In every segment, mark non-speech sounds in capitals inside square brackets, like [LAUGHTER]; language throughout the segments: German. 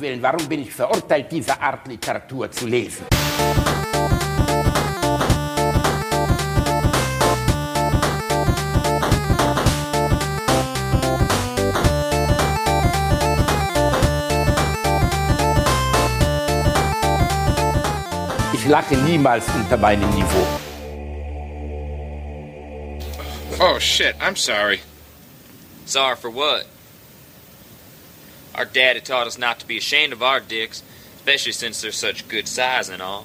Willen, warum bin ich verurteilt, diese Art Literatur zu lesen? Ich lache niemals unter meinem Niveau. Oh shit, I'm sorry. Sorry for what? Our daddy taught us not to be ashamed of our dicks, especially since they're such good size and all.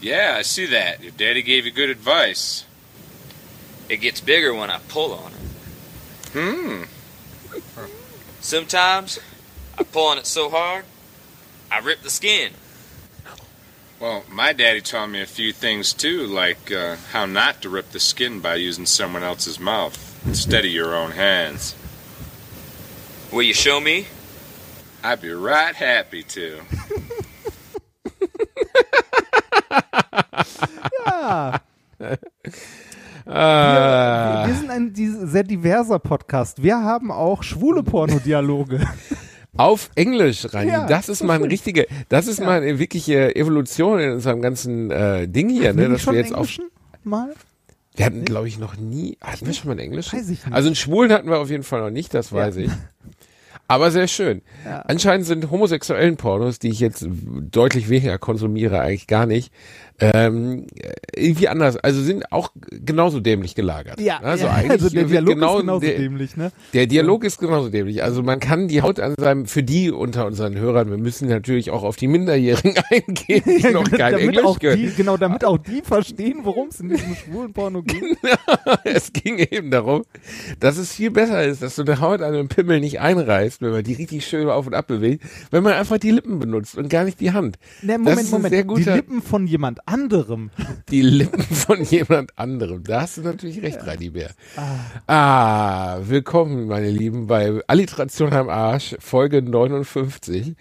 Yeah, I see that. Your daddy gave you good advice. It gets bigger when I pull on it. Hmm. Sometimes I pull on it so hard, I rip the skin. Well, my daddy taught me a few things too, like uh, how not to rip the skin by using someone else's mouth instead of your own hands. Will you show me? I'd be right happy to. Ja. Ah. Wir, wir sind ein sehr diverser Podcast. Wir haben auch schwule Pornodialoge. Auf Englisch, Rani. Ja, das ist mal eine stimmt. richtige, das ist mal eine wirkliche Evolution in unserem ganzen äh, Ding hier, ne, Hatten wir dass schon wir jetzt auf, Englischen mal? wir hatten, glaube ich, noch nie, hatten wir schon mal einen Englischen? Weiß ich nicht. Also einen Schwulen hatten wir auf jeden Fall noch nicht, das weiß ich. [LAUGHS] Aber sehr schön. Ja. Anscheinend sind homosexuellen Pornos, die ich jetzt deutlich weniger konsumiere, eigentlich gar nicht, ähm, irgendwie anders. Also sind auch genauso dämlich gelagert. Ja, also ja, eigentlich also der Dialog genau ist genauso der, dämlich, ne? Der Dialog ist genauso dämlich. Also man kann die Haut an seinem, für die unter unseren Hörern, wir müssen natürlich auch auf die Minderjährigen [LAUGHS] eingehen, die [LAUGHS] noch kein damit Englisch auch können. die, genau, damit auch die verstehen, worum es in diesem schwulen Porno geht. [LAUGHS] es ging eben darum, dass es viel besser ist, dass du eine Haut an einem Pimmel nicht einreißt, wenn man die richtig schön auf und ab bewegt, wenn man einfach die Lippen benutzt und gar nicht die Hand. Ne, das Moment, Moment. sehr die Lippen von jemand anderem. die Lippen von jemand anderem. Da hast du natürlich recht, Reini Bär. Ah, willkommen, meine Lieben, bei Alliteration am Arsch, Folge 59.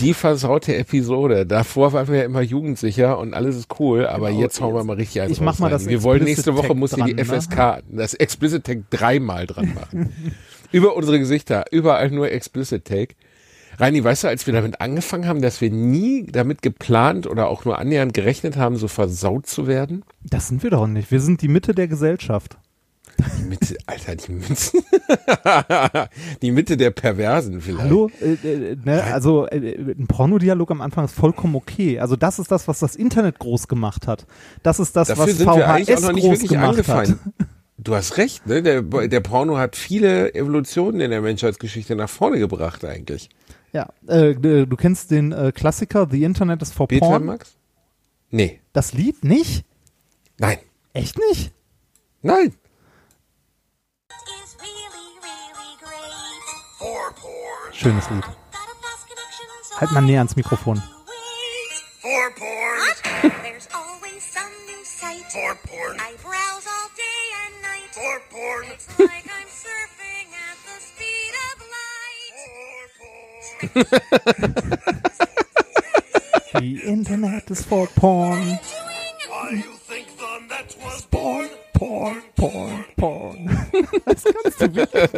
Die versaute Episode. Davor waren wir ja immer jugendsicher und alles ist cool, aber Genau, jetzt hauen wir mal richtig eins ich mach mal das Wir wollen nächste Woche muss hier die dran, ne? FSK, das Explicit Tag dreimal dran machen. Über unsere Gesichter, überall nur Explicit Tag. Reini, weißt du, als wir damit angefangen haben, dass wir nie damit geplant oder auch nur annähernd gerechnet haben, so versaut zu werden? Das sind wir doch nicht. Wir sind die Mitte der Gesellschaft. Die Mitte, Alter, die Mitte. [LAUGHS] die Mitte der Perversen vielleicht. Hallo? Äh, äh, ne? Also äh, ein Pornodialog am Anfang ist vollkommen okay. Also das ist das, was das Internet groß gemacht hat. Das ist das, Dafür was sind wir eigentlich auch VHS noch nicht groß wirklich gemacht angefallen. hat. [LAUGHS] Du hast recht, ne? Der, der Porno hat viele Evolutionen in der Menschheitsgeschichte nach vorne gebracht eigentlich. Ja, äh, du kennst den äh, Klassiker The Internet is for Peter Porn. Max? Nee. Das Lied nicht? Nein. Echt nicht? Nein. Schönes Lied. Halt mal näher ans Mikrofon. [LAUGHS] [LAUGHS] The Internet is for Porn. Porn, Porn, Porn, Porn. [LAUGHS] Das kannst du wirklich.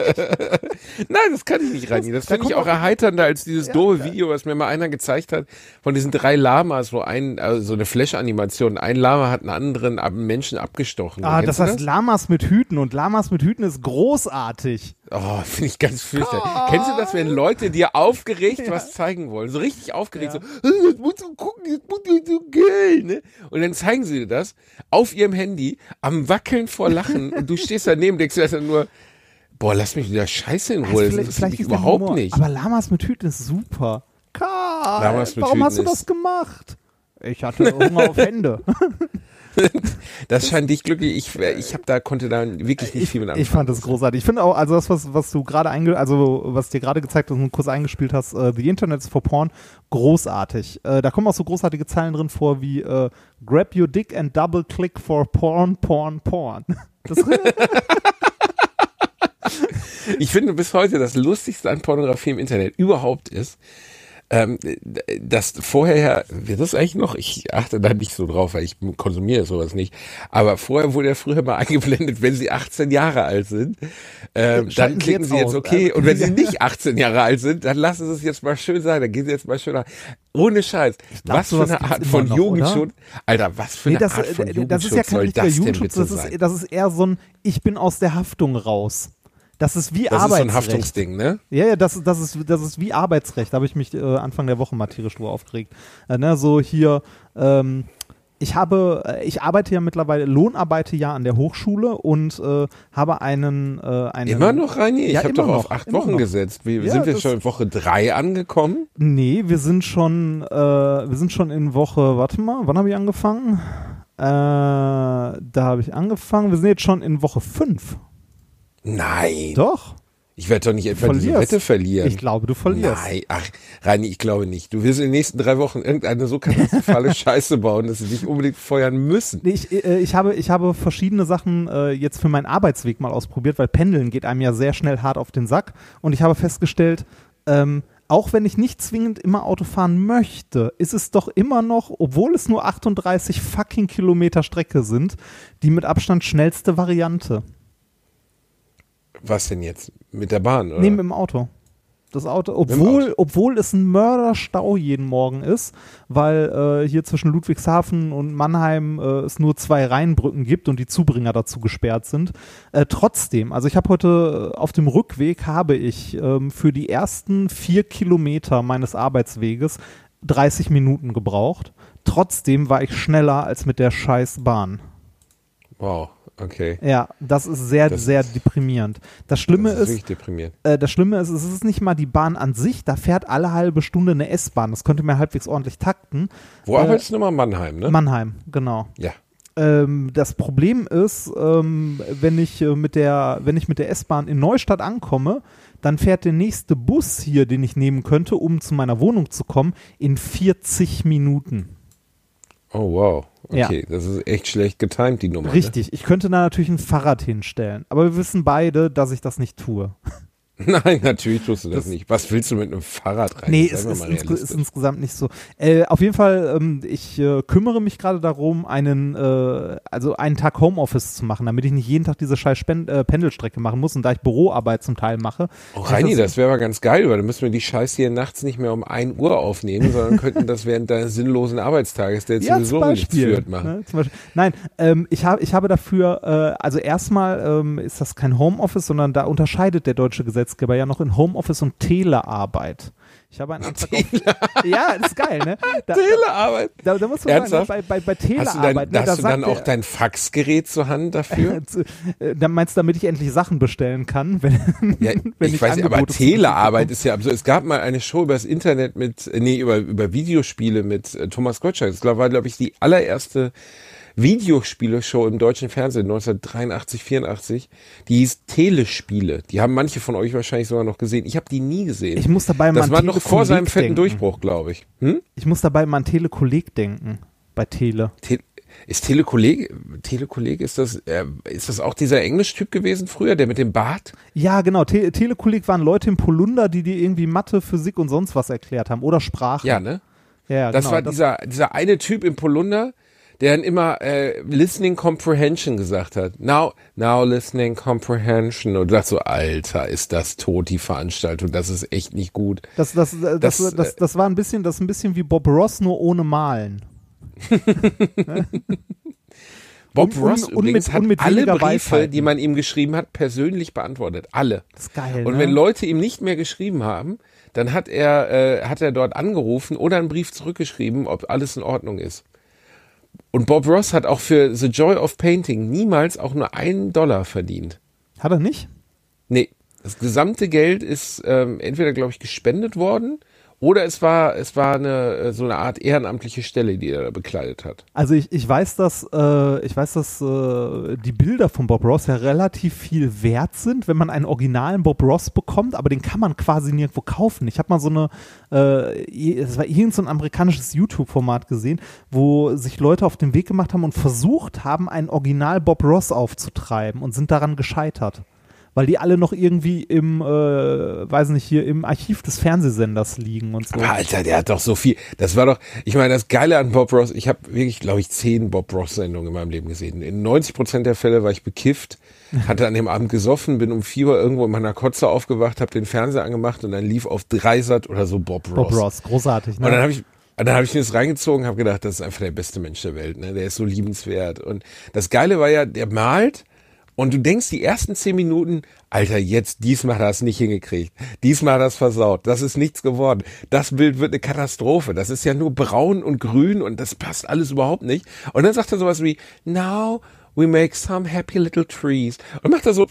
Nein, das kann ich nicht, Reini. Das Da finde ich auch erheiternder als dieses doofe Video, was mir mal einer gezeigt hat, von diesen drei Lamas, wo ein, also so eine Flash-Animation, ein Lama hat einen anderen Menschen abgestochen. Ah, das heißt Lamas mit Hüten und Lamas mit Hüten ist großartig. Oh, [LAUGHS] finde ich ganz fürchterlich. Kennst du das, wenn Leute dir aufgeregt was zeigen wollen? So richtig aufgeregt, so, "Äh, das musst du gucken, das musst du so geil, ne? Und dann zeigen sie dir das auf ihrem Handy, am Wackeln vor Lachen [LAUGHS] und du stehst daneben denkst dir dann nur, boah, lass mich wieder Scheiße in Ruhe, das interessiert mich ist der überhaupt Humor. nicht. Aber Lamas mit Hüten ist super. Karl, Lamas mit warum hast du Hüten das gemacht? Ich hatte Hunger auf Hände. [LAUGHS] [LAUGHS] Das scheint dich glücklich. Ich, ich habe da konnte da wirklich nicht viel mit anfangen. Ich fand das großartig. Ich finde auch, also das, was, was du gerade einge, also was dir gerade gezeigt hast und kurz eingespielt hast, äh, The Internet is for Porn, großartig. Äh, da kommen auch so großartige Zeilen drin vor wie äh, Grab your dick and double click for porn, porn, porn. [LAUGHS] Das, [LAUGHS] Ich finde bis heute das Lustigste an Pornografie im Internet überhaupt ist, ähm, das vorher, wird das eigentlich noch, ich achte da nicht so drauf, weil ich konsumiere sowas nicht, aber vorher wurde ja früher mal [LAUGHS] eingeblendet, wenn sie 18 Jahre alt sind, ähm, dann klicken jetzt sie jetzt aus. okay, Ähm, und wenn sie [LAUGHS] nicht 18 Jahre alt sind, dann lassen sie es jetzt mal schön sein, dann gehen sie jetzt mal schön nach. Ohne Scheiß. glaub, was für eine Art von noch, Jugendschutz, Alter, was für Nee, eine das, Art von äh, Jugendschutz das ist ja kein soll richtiger das denn Jugendschutz, das sein? ist, das ist eher so ein, ich bin aus der Haftung raus. Das ist wie das ist so ein Arbeitsrecht. Haftungsding, ne? Ja, ja, das, das, ist, das ist wie Arbeitsrecht. Da habe ich mich äh, Anfang der Woche mal tierisch drüber aufgeregt. Äh, ne, so hier, ähm, ich habe, äh, ich arbeite ja mittlerweile, lohnarbeite ja an der Hochschule und äh, habe einen, äh, einen Immer noch, Reini? Ich Ja, habe doch auf noch, acht immer Wochen noch. gesetzt. Wie, Ja, sind wir das- schon in Woche drei angekommen? Nee, wir sind schon, äh, wir sind schon in Woche, warte mal, wann habe ich angefangen? Da habe ich angefangen. Wir sind jetzt schon in Woche 5. Nein. Doch. Ich werde doch nicht etwa diese Verlierst. Wette verlieren. Ich glaube, du verlierst. Nein, ach, Reini, ich glaube nicht. Du wirst in den nächsten drei Wochen irgendeine so katastrophale [LAUGHS] Scheiße bauen, dass sie dich unbedingt feuern müssen. Nee, ich, äh, ich, habe, ich habe verschiedene Sachen äh, jetzt für meinen Arbeitsweg mal ausprobiert, weil Pendeln geht einem ja sehr schnell hart auf den Sack. Und ich habe festgestellt, ähm, auch wenn ich nicht zwingend immer Auto fahren möchte, ist es doch immer noch, obwohl es nur 38 fucking Kilometer Strecke sind, die mit Abstand schnellste Variante. Was denn jetzt? Mit der Bahn, oder? Mit dem Auto. Das Auto, obwohl, Auto. obwohl es ein Mörderstau jeden Morgen ist, weil äh, hier zwischen Ludwigshafen und Mannheim äh, es nur zwei Rheinbrücken gibt und die Zubringer dazu gesperrt sind. Äh, trotzdem, also ich habe heute äh, auf dem Rückweg habe ich ähm, für die ersten vier Kilometer meines Arbeitsweges 30 Minuten gebraucht. Trotzdem war ich schneller als mit der scheiß Bahn. wow, okay. Ja, das ist sehr, Das sehr ist- deprimierend. Das Schlimme das ist ist, äh, das Schlimme ist, es ist nicht mal die Bahn an sich, da fährt alle halbe Stunde eine S-Bahn. Das könnte mir halbwegs ordentlich takten. Wo äh, arbeitest du nochmal? Mannheim, ne? Mannheim, genau. ja. Ähm, das Problem ist, ähm, wenn ich äh, mit der, wenn ich mit der S-Bahn in Neustadt ankomme, dann fährt der nächste Bus hier, den ich nehmen könnte, um zu meiner Wohnung zu kommen, in 40 Minuten. Oh, wow. Ja. Okay, das ist echt schlecht getimt, die Nummer. Richtig. Ich könnte da natürlich ein Fahrrad hinstellen, aber wir wissen beide, dass ich das nicht tue. Ne? [LAUGHS] Nein, natürlich tust du das, Das- nicht. Was willst du mit einem Fahrrad rein? Nee, es ist, ist insgesamt nicht so. Äh, auf jeden Fall, ähm, ich äh, kümmere mich gerade darum, einen, äh, also einen Tag Homeoffice zu machen, damit ich nicht jeden Tag diese scheiß Spen äh, Pendelstrecke machen muss und da ich Büroarbeit zum Teil mache. Oh, Reini, das wäre aber ganz geil, weil dann müssen wir die Scheiße hier nachts nicht mehr um 1 Uhr aufnehmen, sondern [LAUGHS] könnten das während deines sinnlosen Arbeitstages, der jetzt ja, sowieso nichts führt, machen. Ne, zum Beispiel. Nein, ähm, ich, hab, ich habe dafür, äh, also erstmal ähm, ist das kein Homeoffice, sondern da unterscheidet der deutsche Gesetzgeber ja noch in Homeoffice und Telearbeit. Ich habe einen [LAUGHS] Antrag auf, Ja, das ist geil, ne? Da, Telearbeit. Da, da muss man Ernsthaft? sagen, bei, bei, bei Hast du Telearbeit, dann, ne, da hast du dann auch der- dein Faxgerät zur Hand dafür? [LAUGHS] Äh, Dann meinst du, damit ich endlich Sachen bestellen kann, wenn, Ja, [LAUGHS] wenn ich weiß nicht, aber Telearbeit ist ja absurd. Es gab mal eine Show über das Internet mit, äh, nee, über, über Videospiele mit äh, Thomas Gottschalk. Das war, glaube ich, die allererste Videospiele-Show im deutschen Fernsehen 1983, 84. Die hieß Telespiele. Die haben manche von euch wahrscheinlich sogar noch gesehen. Ich habe die nie gesehen. Ich muss dabei das war noch vor seinem fetten denken. Durchbruch, glaube ich. Hm? Ich muss dabei mal an Telekolleg denken. Bei Tele. Te ist Telekolleg, Telekolleg, ist das, äh, ist das auch dieser Englischtyp gewesen früher, der mit dem Bart? Ja, genau. Te Telekolleg waren Leute im Polunder, die dir irgendwie Mathe, Physik und sonst was erklärt haben. Oder Sprache. Ja, ne? ja, Das genau, war dieser, dieser eine Typ im Polunder, der dann immer äh, Listening Comprehension gesagt hat. Now, now Listening Comprehension. Und du dachtest so, Alter, ist das tot, die Veranstaltung. Das ist echt nicht gut. Das, das, das, das, Das, das, äh, das, war ein bisschen, das ist ein bisschen wie Bob Ross, nur ohne Malen. [LAUGHS] Bob Und- Ross und übrigens mit- hat und mit alle weniger Briefe, Beifalten. die man ihm geschrieben hat, persönlich beantwortet. Alle. Das ist geil. Und ne? wenn Leute ihm nicht mehr geschrieben haben, dann hat er, äh, hat er dort angerufen oder einen Brief zurückgeschrieben, ob alles in Ordnung ist. Und Bob Ross hat auch für The Joy of Painting niemals auch nur einen Dollar verdient. Hat er nicht? Nee, das gesamte Geld ist ähm, entweder, glaube ich, gespendet worden oder es war, es war eine, äh, so eine Art ehrenamtliche Stelle, die er da bekleidet hat. Also ich, ich weiß, dass äh, ich weiß, dass äh, die Bilder von Bob Ross ja relativ viel wert sind, wenn man einen originalen Bob Ross bekommt, aber den kann man quasi nirgendwo kaufen. Ich habe mal so eine, äh, es war irgend so ein amerikanisches YouTube-Format gesehen, wo sich Leute auf den Weg gemacht haben und versucht haben, einen Original Bob Ross aufzutreiben und sind daran gescheitert. Weil die alle noch irgendwie im, äh, weiß nicht, hier im Archiv des Fernsehsenders liegen und so. Aber Alter, der hat doch so viel. Das war doch, ich meine, das Geile an Bob Ross, ich habe wirklich, glaube ich, zehn Bob Ross-Sendungen in meinem Leben gesehen. In 90 Prozent der Fälle war ich bekifft, [LAUGHS] hatte an dem Abend gesoffen, bin um 4 Uhr irgendwo in meiner Kotze aufgewacht, habe den Fernseher angemacht und dann lief auf Dreisat oder so Bob Ross. Bob Ross, großartig, ne? Und dann habe ich und dann habe ich mir das reingezogen, habe gedacht, das ist einfach der beste Mensch der Welt, ne? Der ist so liebenswert. Und das Geile war ja, der malt und du denkst die ersten zehn Minuten, Alter, jetzt diesmal hat er es nicht hingekriegt, diesmal hat er es versaut, das ist nichts geworden, das Bild wird eine Katastrophe, das ist ja nur braun und grün und das passt alles überhaupt nicht. Und dann sagt er sowas wie, now we make some happy little trees. Und macht er so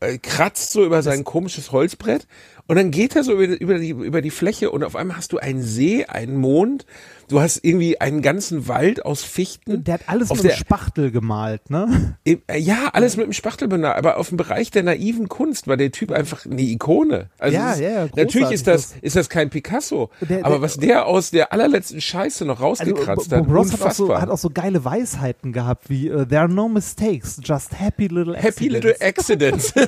äh, kratzt so über sein komisches Holzbrett. Und dann geht er so über, die- über, die, über die Fläche und auf einmal hast du einen See, einen Mond, du hast irgendwie einen ganzen Wald aus Fichten. der hat alles auf mit dem Spachtel gemalt, ne? äh, Ja, alles mit dem Spachtel benannt, aber auf dem Bereich der naiven Kunst war der Typ einfach eine Ikone. Also Ja, ist, ja, ja, natürlich ist das, ist das kein Picasso, Der- aber der- was der aus der allerletzten Scheiße noch Also, rausgekratzt Bob hat, Ross hat auch, so, unfassbar. hat auch so geile Weisheiten gehabt, wie äh, There are no mistakes, just happy little Happy Little Accidents. [LAUGHS]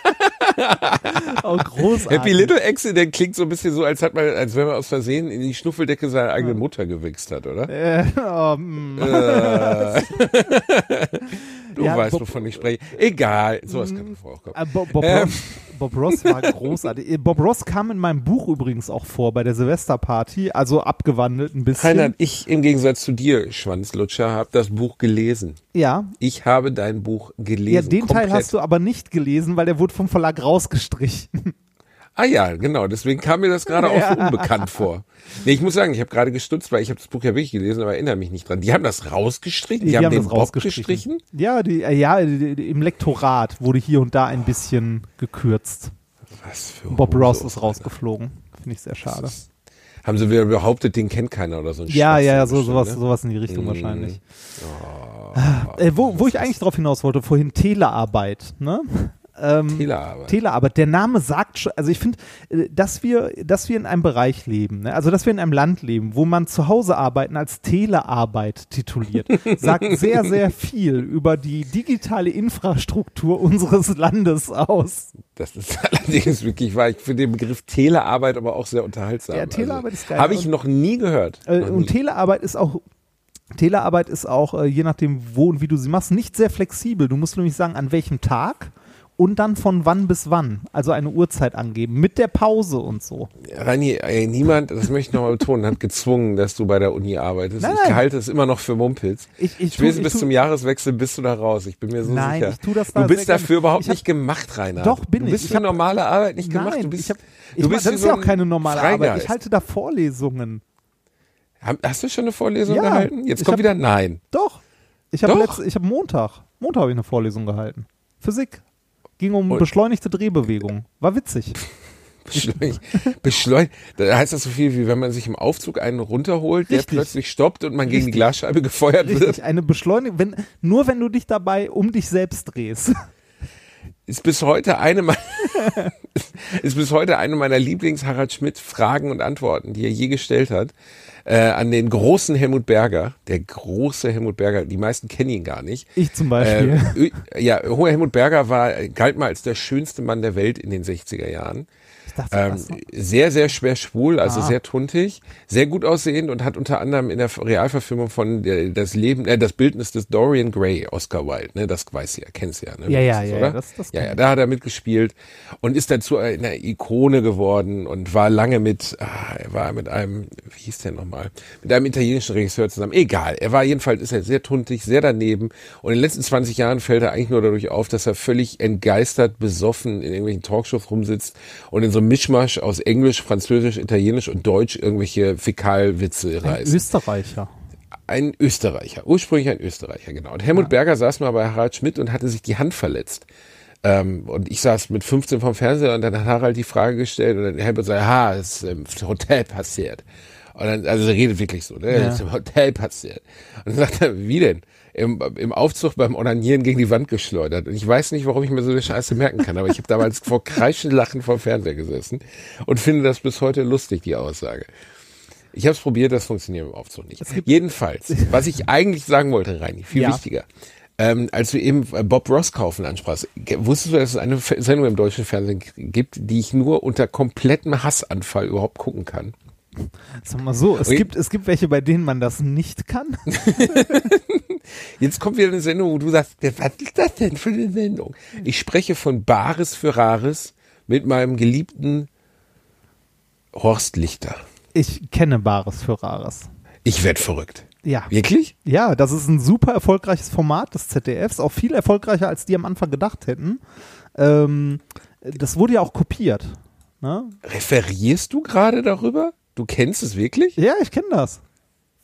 [LAUGHS] [LAUGHS] oh, großartig. Happy Little Accident klingt so ein bisschen so, als hat man, als wenn man aus Versehen in die Schnuffeldecke seiner eigenen Mutter gewichst hat, oder? Äh, oh, mm. Äh. [LAUGHS] du Ja, weißt, wovon ich spreche. Egal, sowas kann vorkommen. Äh, Bob, Bob, Ähm. Bob Ross war großartig. Äh, Bob Ross kam in meinem Buch übrigens auch vor bei der Silvesterparty, also abgewandelt ein bisschen. Reinhard, ich im Gegensatz zu dir, Schwanzlutscher, habe das Buch gelesen. ja. Ich habe dein Buch gelesen. Ja, den Teil komplett. hast du aber nicht gelesen, weil der wurde vom Verlag rausgestrichen. Ah ja, genau. Deswegen kam mir das gerade auch so [LAUGHS] unbekannt vor. Nee, ich muss sagen, ich habe gerade gestutzt, weil ich habe das Buch ja wirklich gelesen, aber erinnere mich nicht dran. Die haben das rausgestrichen? Die, haben, den Bob gestrichen? Ja, die, äh, ja die, die, im Lektorat wurde hier und da ein bisschen gekürzt. Was für Bob Hose. Ross ist rausgeflogen. Finde ich sehr schade. Haben sie wieder behauptet, den kennt keiner oder so ein Ja, ja, ja, so, Schwachsinn sowas, bestimmt, ne? sowas in die Richtung Mm. wahrscheinlich. Äh, wo, wo ich eigentlich drauf hinaus wollte, vorhin Telearbeit, ne? Ähm, Telearbeit. Telearbeit. Der Name sagt schon, also ich finde, äh, dass wir, dass wir in einem Bereich leben, ne? also dass wir in einem Land leben, wo man zu Hause arbeiten als Telearbeit tituliert, [LAUGHS] sagt sehr, sehr viel über die digitale Infrastruktur unseres Landes aus. Das ist [LAUGHS] allerdings wirklich wahr. Ich finde den Begriff Telearbeit aber auch sehr unterhaltsam. Ja, Telearbeit ist geil. Habe ich noch nie gehört. Äh, Noch nie. und Telearbeit ist auch Telearbeit ist auch, äh, je nachdem, wo und wie du sie machst, nicht sehr flexibel. Du musst nämlich sagen, an welchem Tag und dann von wann bis wann. Also eine Uhrzeit angeben, mit der Pause und so. Rani, ey, niemand, das möchte ich nochmal betonen, hat gezwungen, dass du bei der Uni arbeitest. Nein, ich halte es immer noch für Mumpels. Ich- ich tu- ich bis tu- zum Jahreswechsel bist du da raus. Ich bin mir so Nein, sicher. ich tu das da du bist dafür gerne. überhaupt Ich hab- nicht gemacht, Rainer. Doch, bin du ich. bist Ich für hab- normale Arbeit nicht gemacht. Nein, Du bist, ich hab, ich du bist das ist so ja auch keine normale Arbeit. Freigeist. Ich halte da Vorlesungen. Hab- Hast du schon eine Vorlesung Ja, gehalten? Jetzt ich kommt hab- wieder Nein. Doch. Ich habe ich habe Montag, Montag habe ich eine Vorlesung gehalten. Physik. Ging um beschleunigte Drehbewegung. War witzig. [LAUGHS] Beschleunigt. Beschleunigt. Da heißt das so viel, wie wenn man sich im Aufzug einen runterholt, der Richtig. plötzlich stoppt und man gegen die. Glasscheibe gefeuert wird. Richtig, eine Beschleunigung, wenn, nur wenn du dich dabei um dich selbst drehst. ist bis heute eine meiner, [LAUGHS] ist bis heute eine meiner Lieblings Harald Schmidt Fragen und Antworten, die er je gestellt hat, äh, an den großen Helmut Berger, der große Helmut Berger, die meisten kennen ihn gar nicht. Ich zum Beispiel. Äh, ja, hoher Helmut Berger war, galt mal als der schönste Mann der Welt in den 60er Jahren. Ähm, sehr, sehr schwer schwul, also Ah. sehr tuntig, sehr gut aussehend und hat unter anderem in der Realverfilmung von der, das Leben, äh, das Bildnis des Dorian Gray, Oscar Wilde, ne, das weiß sie ja, kennst ja, ne? Ja, ja, Das ja, ja, das- das ja, ja, da hat er mitgespielt und ist dazu eine Ikone geworden und war lange mit, ah, er war mit einem, wie hieß der nochmal, mit einem italienischen Regisseur zusammen. Egal, er war jedenfalls, ist er sehr tuntig, sehr daneben und in den letzten 20 Jahren fällt er eigentlich nur dadurch auf, dass er völlig entgeistert, besoffen in irgendwelchen Talkshows rumsitzt und in so einem Mischmasch aus Englisch, Französisch, Italienisch und Deutsch irgendwelche Fäkalwitze Ein reißt Österreicher. ein Österreicher, ursprünglich ein Österreicher, genau. Und Helmut Berger saß mal bei Harald Schmidt und hatte sich die Hand verletzt. Ähm, und ich saß mit 15 vom Fernseher und dann hat Harald die Frage gestellt und dann Helmut sagt, ha, es ist im Hotel passiert. Und dann, also er redet wirklich so, ne? Ja. Ist im Hotel passiert. Und dann sagt er, wie denn? Im, Im Aufzug beim Onanieren gegen die Wand geschleudert. Und ich weiß nicht, warum ich mir so eine Scheiße merken kann, aber ich habe damals [LAUGHS] vor kreischend Lachen vor Fernseher gesessen und finde das bis heute lustig, die Aussage. Ich habe es probiert, das funktioniert im Aufzug nicht. Jedenfalls, was ich eigentlich sagen wollte, Reini, viel Ja. wichtiger. Ähm, als du eben äh, Bob Ross kaufen ansprachst, wusstest du, dass es eine Sendung im deutschen Fernsehen gibt, die ich nur unter komplettem Hassanfall überhaupt gucken kann? Sag mal so, es Ui. gibt, es gibt welche, bei denen man das nicht kann. [LAUGHS] [LAUGHS] Jetzt kommt wieder eine Sendung, wo du sagst, was ist das denn für eine Sendung? Ich spreche von Bares für Rares mit meinem geliebten Horst Lichter. Ich kenne Bares für Rares. Ich werd verrückt. Ja. Wirklich? Ja, das ist ein super erfolgreiches Format des ZDFs, auch viel erfolgreicher, als die am Anfang gedacht hätten. Ähm, das wurde ja auch kopiert. Ne? Referierst du gerade darüber? Du kennst es wirklich? Ja, ich kenne das.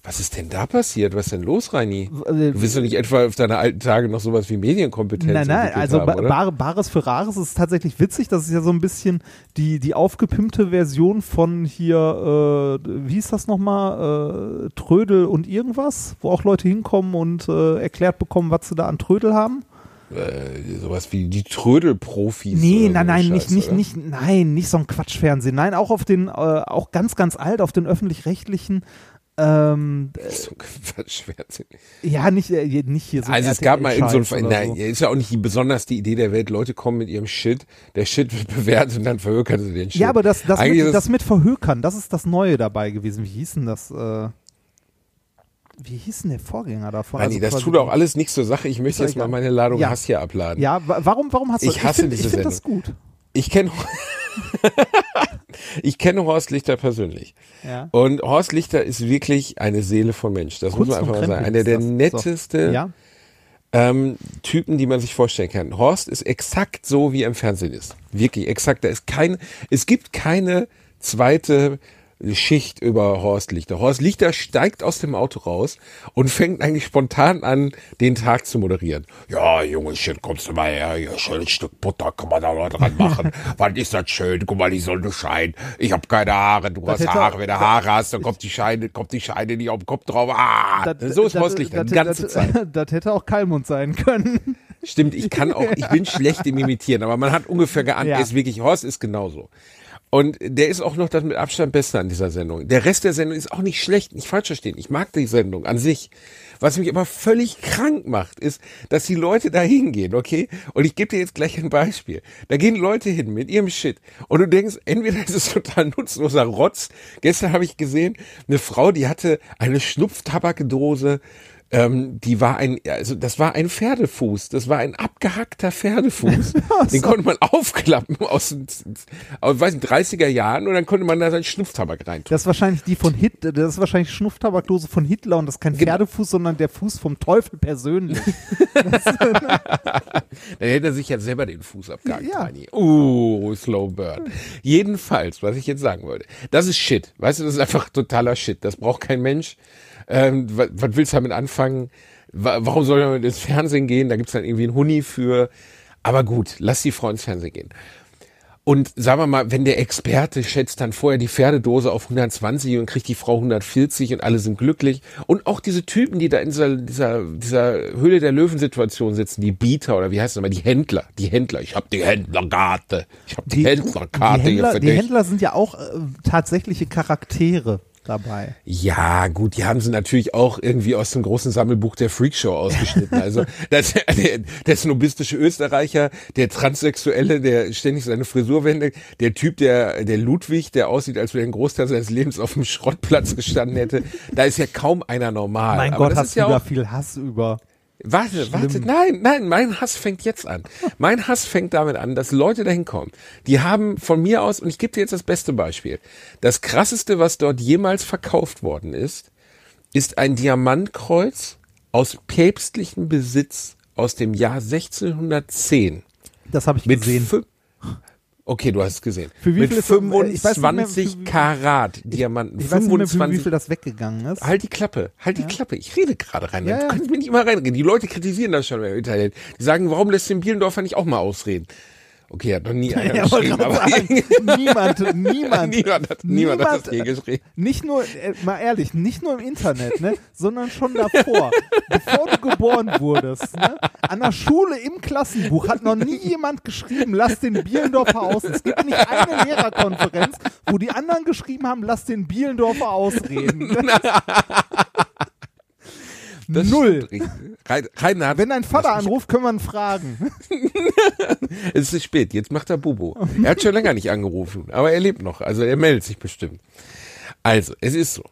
Was ist denn da passiert? Was ist denn los, Reini? äh, Du wirst doch nicht etwa auf deine alten Tage noch sowas wie Medienkompetenz Nein, nein, also haben, ba Bares für Rares ist tatsächlich witzig. Das ist ja so ein bisschen die, die aufgepimpte Version von hier, äh, wie hieß das nochmal? Äh, Trödel und irgendwas, wo auch Leute hinkommen und äh, erklärt bekommen, was sie da an Trödel haben. Äh, sowas wie die Trödelprofis. Nee, nein, so nein, ein nicht, Scheiß, nicht, oder? nicht, nein, nicht so ein Quatschfernsehen. Nein, auch auf den, äh, auch ganz, ganz alt, auf den öffentlich-rechtlichen. Ähm, So Quatschfernsehen. ja, nicht, äh, nicht hier so. Also es gab mal in so ein, nein, ist ja auch nicht besonders die Idee der Welt. Leute kommen mit ihrem Shit, der Shit wird bewertet und dann verhökern sie den Shit. Ja, aber das, das, mit, ist das mit Verhökern, das ist das Neue dabei gewesen. Wie hieß denn das? Äh, wie hieß denn der Vorgänger davon? Reini, Also das tut auch alles nichts zur Sache. Ich möchte jetzt mal meine Ladung Ja. Hass hier abladen. Ja, wa warum, warum hast du Ich hasse find, diese Ich finde das gut. Ich kenne [LAUGHS] ich kenne Horst Lichter persönlich. Ja. Und Horst Lichter ist wirklich eine Seele von Mensch. Das muss Kunst man einfach mal sagen. Einer der netteste Ja, ähm, Typen, die man sich vorstellen kann. Horst ist exakt so, wie er im Fernsehen ist. Wirklich exakt. Da ist kein, es gibt keine zweite Schicht über Horst Lichter. Horst Lichter steigt aus dem Auto raus und fängt eigentlich spontan an, den Tag zu moderieren. Ja, Jungechen, kommst du mal her, hier schönes Stück Butter kann man da noch dran [LAUGHS] machen. Was ist das schön? Guck mal, die Sonne scheint. Ich habe keine Haare, du hast hätte- Haare. Wenn du Haare hast, dann kommt die Scheine, kommt die Scheine nicht auf den Kopf drauf. Ah, so ist Horst Lichter, die ganze das, Zeit. [LAUGHS] Das hätte auch Kalmund sein können. Stimmt, ich kann auch, ich bin schlecht im Imitieren, aber man hat ungefähr geahnt, Ja. ist wirklich, Horst ist genauso. Und der ist auch noch das mit Abstand Beste an dieser Sendung. Der Rest der Sendung ist auch nicht schlecht, nicht falsch verstehen. Ich mag die Sendung an sich. Was mich aber völlig krank macht, ist, dass die Leute da hingehen, okay? Und ich gebe dir jetzt gleich ein Beispiel. Da gehen Leute hin mit ihrem Shit. Und du denkst, entweder ist es total nutzloser Rotz. Gestern habe ich gesehen, eine Frau, die hatte eine Schnupftabakdose, ähm, die war ein, also das war ein Pferdefuß, das war ein abgehackter Pferdefuß. [LAUGHS] Den konnte man aufklappen aus den, aus, weiß nicht, 30er Jahren und dann konnte man da seinen Schnupftabak reintun. Das ist wahrscheinlich die von Hitler, das ist wahrscheinlich Schnupftabakdose von Hitler und das ist kein. Pferdefuß, sondern der Fuß vom Teufel persönlich. [LAUGHS] [LAUGHS] Dann hätte er sich ja selber den Fuß abgehakt. Ja. Reini. Uh, Slow Burn. Jedenfalls, was ich jetzt sagen wollte, das ist Shit. Weißt du, das ist einfach totaler Shit. Das braucht kein Mensch. Ähm, was, was willst du damit anfangen? Wa- Warum soll man ins Fernsehen gehen? Da gibt's dann irgendwie einen Huni für. Aber gut, lass die Frau ins Fernsehen gehen. Und sagen wir mal, wenn der Experte schätzt dann vorher die Pferdedose auf 120 und kriegt die Frau 140 und alle sind glücklich. Und auch diese Typen, die da in dieser, dieser, dieser Höhle der Löwen-Situation sitzen, die Bieter oder wie heißt das immer, die Händler, die Händler. Ich habe die Händlerkarte. Ich habe die, Händlerkarte die, hier Händler, für die dich. Händler sind ja auch äh, tatsächliche Charaktere dabei. Ja, gut, die haben sie natürlich auch irgendwie aus dem großen Sammelbuch der Freakshow ausgeschnitten. Also [LAUGHS] das, der, der snobistische Österreicher, der Transsexuelle, der ständig seine Frisur wendet, der Typ, der, der Ludwig, der aussieht, als wenn er einen Großteil seines Lebens auf dem Schrottplatz gestanden hätte. Da ist ja kaum einer normal. Mein Aber Gott, das hast ist du ja da auch, viel Hass über. Warte, warte, nein, nein, mein Hass fängt jetzt an. [LAUGHS] Mein Hass fängt damit an, dass Leute dahin kommen. Die haben von mir aus, und ich gebe dir jetzt das beste Beispiel, das krasseste, was dort jemals verkauft worden ist, ist ein Diamantkreuz aus päpstlichem Besitz aus dem Jahr 1610. Das habe ich Mit gesehen. Okay, du hast es gesehen. Für wie Mit viel ist- äh, ich weiß nicht mehr, 25 für wie- Karat Diamanten. Ich weiß nicht mehr, für 25 wie viel das weggegangen ist. Halt die Klappe, halt die Klappe. Ich rede gerade rein. Ja, du ja. kannst mir nicht immer reinreden. Die Leute kritisieren das schon im Internet. Die sagen, warum lässt den Bielendorfer nicht auch mal ausreden? Okay, hat noch nie [LAUGHS] einer Ja, geschrieben, aber sagen, [LAUGHS] niemand, niemand, niemand, hat, niemand, hat das je geschrieben. Nicht nur, äh, mal ehrlich, nicht nur im Internet, ne, sondern schon davor, bevor du geboren wurdest. Ne, an der Schule im Klassenbuch hat noch nie jemand geschrieben, lass den Bielendorfer aus. Es gibt nicht eine Lehrerkonferenz, wo die anderen geschrieben haben, lass den Bielendorfer ausreden. [LAUGHS] Das Null. Rein, Reinhard, Wenn dein Vater anruft, können wir ihn fragen. [LAUGHS] es ist spät, jetzt macht er Bubo. Er hat schon länger nicht angerufen, aber er lebt noch, also er meldet sich bestimmt. Also, es ist so.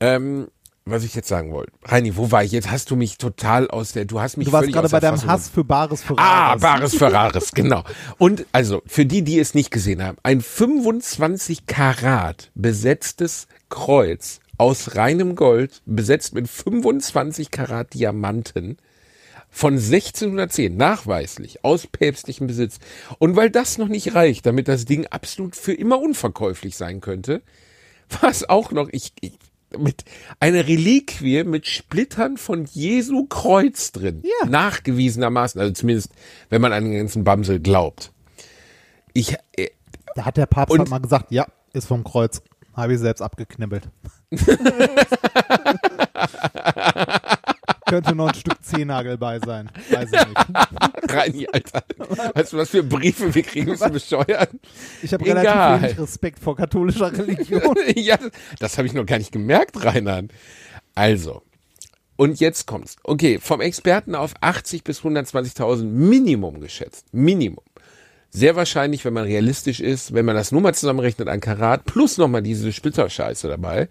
Ähm, was ich jetzt sagen wollte. Reini, wo war ich? Jetzt hast du mich total aus der, du hast mich Du warst gerade bei deinem Fassung Hass für Bares für Ah. Bares Ferraris, [LAUGHS] genau. Und also, für die, die es nicht gesehen haben, ein 25 Karat besetztes Kreuz aus reinem Gold, besetzt mit 25 Karat Diamanten von 1610, nachweislich, aus päpstlichem Besitz. Und weil das noch nicht reicht, damit das Ding absolut für immer unverkäuflich sein könnte, war es auch noch, ich, ich mit einer Reliquie mit Splittern von Jesu Kreuz drin. Ja. Nachgewiesenermaßen, also zumindest, wenn man an den ganzen Bamsel glaubt. Ich, äh, Da hat der Papst Und- halt mal gesagt, ja, ist vom Kreuz. Habe ich selbst abgeknibbelt. [LAUGHS] Könnte noch ein Stück Zehennagel bei sein. Weiß ich nicht. [LAUGHS] Reini, Alter. Weißt du, was für Briefe wir kriegen, bist du bescheuert? Ich habe relativ wenig Respekt vor katholischer Religion. [LAUGHS] ja, das habe ich noch gar nicht gemerkt, Reinhard. Also, und jetzt kommt's. Okay, vom Experten auf 80 bis 120.000 Minimum geschätzt. Minimum. Sehr wahrscheinlich, wenn man realistisch ist, wenn man das nur mal zusammenrechnet an Karat, plus nochmal diese Splitterscheiße dabei.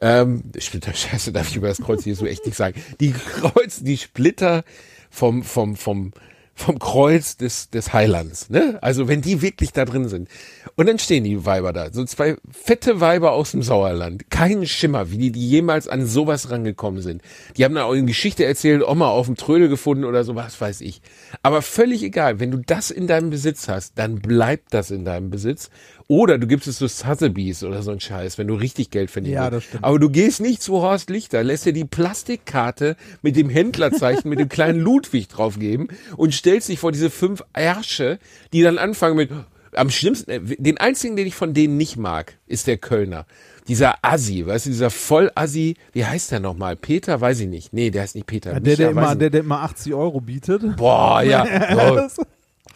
Ähm, Splitterscheiße [LAUGHS] darf ich über das Kreuz Jesu echt nicht sagen. Die Kreuz, die Splitter vom, vom, vom, vom Kreuz des, des Heilands, ne? Also wenn die wirklich da drin sind. Und dann stehen die Weiber da, so zwei fette Weiber aus dem Sauerland. Keinen Schimmer, wie die, die jemals an sowas rangekommen sind. Die haben da auch eine Geschichte erzählt, Oma auf dem Trödel gefunden oder so, was weiß ich. Aber völlig egal, wenn du das in deinem Besitz hast, dann bleibt das in deinem Besitz. Oder du gibst es zu Sotheby's oder so ein Scheiß, wenn du richtig Geld verdienst. Ja, das stimmt. Aber du gehst nicht zu Horst Lichter, lässt dir die Plastikkarte mit dem Händlerzeichen, mit dem kleinen [LAUGHS] Ludwig draufgeben und stellst dich vor diese fünf Ärsche, die dann anfangen mit, am schlimmsten, äh, den einzigen, den ich von denen nicht mag, ist der Kölner. Dieser Assi, weißt du, dieser Voll-Assi, wie heißt der nochmal? Peter, weiß ich nicht. Nee, der heißt nicht Peter. Ja, der, der, Micha, weiß immer, der, der immer 80 Euro bietet. Boah, ja. [LAUGHS] ja.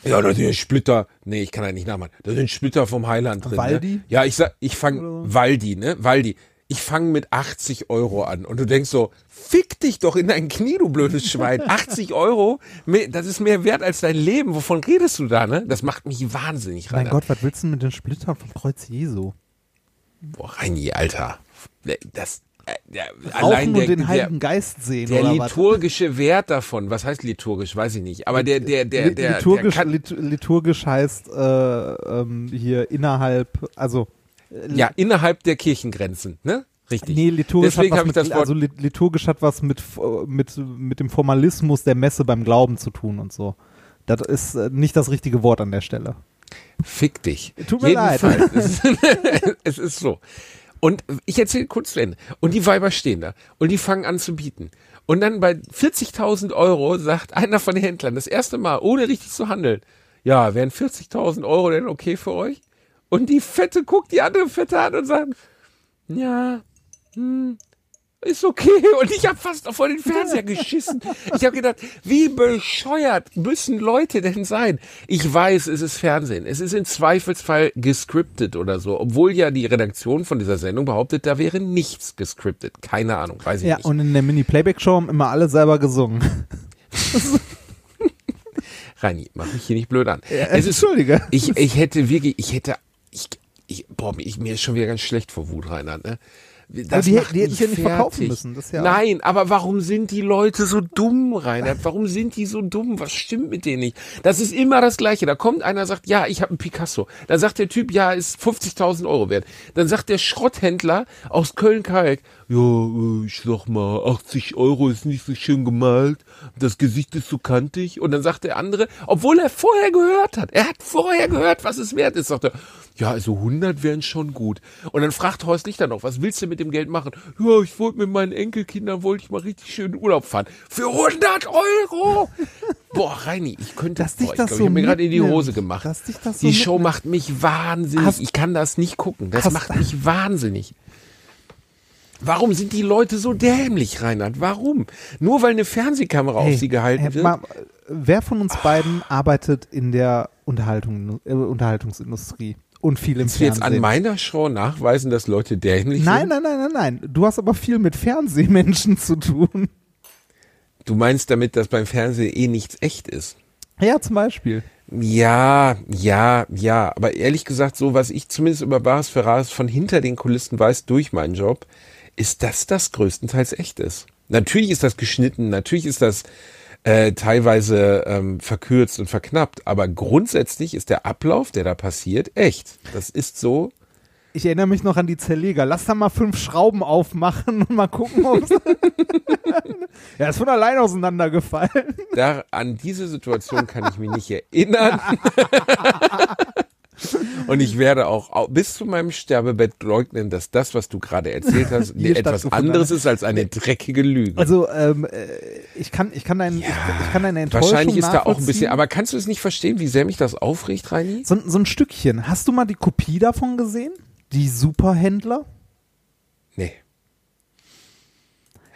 Ja, das sind Splitter. Nee, ich kann da nicht nachmachen. Da sind Splitter vom Heiland drin. Waldi? Ne? Ja, ich sag, ich fang, Waldi, ne? Waldi. Ich fange mit 80 Euro an. Und du denkst so, fick dich doch in dein Knie, du blödes Schwein. [LAUGHS] 80 Euro, das ist mehr wert als dein Leben. Wovon redest du da, ne? Das macht mich wahnsinnig, Mein Rainer. Gott, was willst du mit den Splittern vom Kreuz Jesu? Boah, Reini, Alter. Das, äh, der, Rauchen und den der, Heiligen Geist sehen der oder was? liturgische Wert davon, was heißt liturgisch, weiß ich nicht. Aber der, der, der, der, der, liturgisch, kann, lit liturgisch heißt äh, ähm, hier innerhalb, also ja, innerhalb der Kirchengrenzen, ne? Richtig. nee, liturgisch Deswegen hat was mit, also lit- liturgisch hat was mit, mit, mit dem Formalismus der Messe beim Glauben zu tun und so. Das ist äh, nicht das richtige Wort an der Stelle. Fick dich. Tut mir leid. Jedenfalls, Es, ist, [LAUGHS] es ist so. Und ich erzähle kurz zu Ende. Und die Weiber stehen da und die fangen an zu bieten. Und dann bei 40.000 Euro sagt einer von den Händlern das erste Mal, ohne richtig zu handeln, ja, wären 40.000 Euro denn okay für euch? Und die Fette guckt die andere Fette an und sagt, ja, hm, ist okay. [LAUGHS] Und ich habe fast vor den Fernseher [LAUGHS] geschissen. Ich habe gedacht, wie bescheuert müssen Leute denn sein? Ich weiß, es ist Fernsehen. Es ist im Zweifelsfall gescriptet oder so. Obwohl ja die Redaktion von dieser Sendung behauptet, da wäre nichts gescriptet. Keine Ahnung, weiß ich Ja, nicht. und in der Mini-Playback-Show haben immer alle selber gesungen. [LAUGHS] Reini, mach mich hier nicht blöd an. es ist, Entschuldige. ich, ich hätte wirklich, ich hätte, ich, ich, boah, ich, mir ist schon wieder ganz schlecht vor Wut, Reinhard, ne? Das die- macht die hätten mich ja nicht verkaufen müssen, ja- Nein, aber warum sind die Leute so dumm, Reinhard? Warum sind die so dumm? Was stimmt mit denen nicht? Das ist immer das Gleiche. Da kommt einer, sagt, ja, ich habe einen Picasso. Dann sagt der Typ, ja, ist 50.000 Euro wert. Dann sagt der Schrotthändler aus Köln-Kalk, ja, äh, ich sag mal, 80 Euro ist nicht so schön gemalt. Das Gesicht ist so kantig. Und dann sagt der andere, obwohl er vorher gehört hat, er hat vorher gehört, was es wert ist, sagt er, ja, also 100 wären schon gut. Und dann fragt Horst Lichter noch, was willst du mit dem Geld machen? Ja, ich wollte mit meinen Enkelkindern, wollte ich mal richtig schön in Urlaub fahren. Für 100 Euro! Boah, Reini, ich könnte, Dass dich boah, ich das glaub, so ich habe mir gerade in die. Hose gemacht. Dass dich das so die Show mitnimmt. macht mich wahnsinnig. Hast- ich kann das nicht gucken. Das Hast- macht mich wahnsinnig. Warum sind die Leute so dämlich, Reinhard? Warum? Nur weil eine Fernsehkamera auf sie gehalten hey, wird? mal, wer von uns beiden arbeitet in der Unterhaltung, äh, Unterhaltungsindustrie und viel im Willst du jetzt Fernsehen? an meiner Show nachweisen, dass Leute dämlich nein, sind? nein, nein, nein, nein. Du hast aber viel mit Fernsehmenschen zu tun. Du meinst damit, dass beim Fernsehen eh nichts echt ist? Ja, zum Beispiel. Ja, ja, ja. Aber ehrlich gesagt, so was ich zumindest über Baris Ferraris von hinter den Kulissen weiß durch meinen Job, ist, dass das größtenteils echt ist. Natürlich ist das geschnitten, natürlich ist das äh, teilweise ähm, verkürzt und verknappt, aber grundsätzlich ist der Ablauf, der da passiert, echt. Das ist so. Ich erinnere mich noch an die Zerleger. Lass da mal fünf Schrauben aufmachen und mal gucken, ob [LAUGHS] Ja, ist von allein auseinandergefallen. Da, an diese Situation kann ich mich nicht erinnern. [LAUGHS] [LAUGHS] Und ich werde auch au- bis zu meinem Sterbebett leugnen, dass das, was du gerade erzählt hast, [LAUGHS] etwas anderes ist als eine dreckige Lüge. Also, ähm, äh, ich kann, ich kann deinen, ich, ich kann deine Enttäuschung Wahrscheinlich ist da auch ein bisschen, aber kannst du es nicht verstehen, wie sehr mich das aufregt, Reini? so, so ein Stückchen. Hast du mal die Kopie davon gesehen? Die Superhändler? Nee.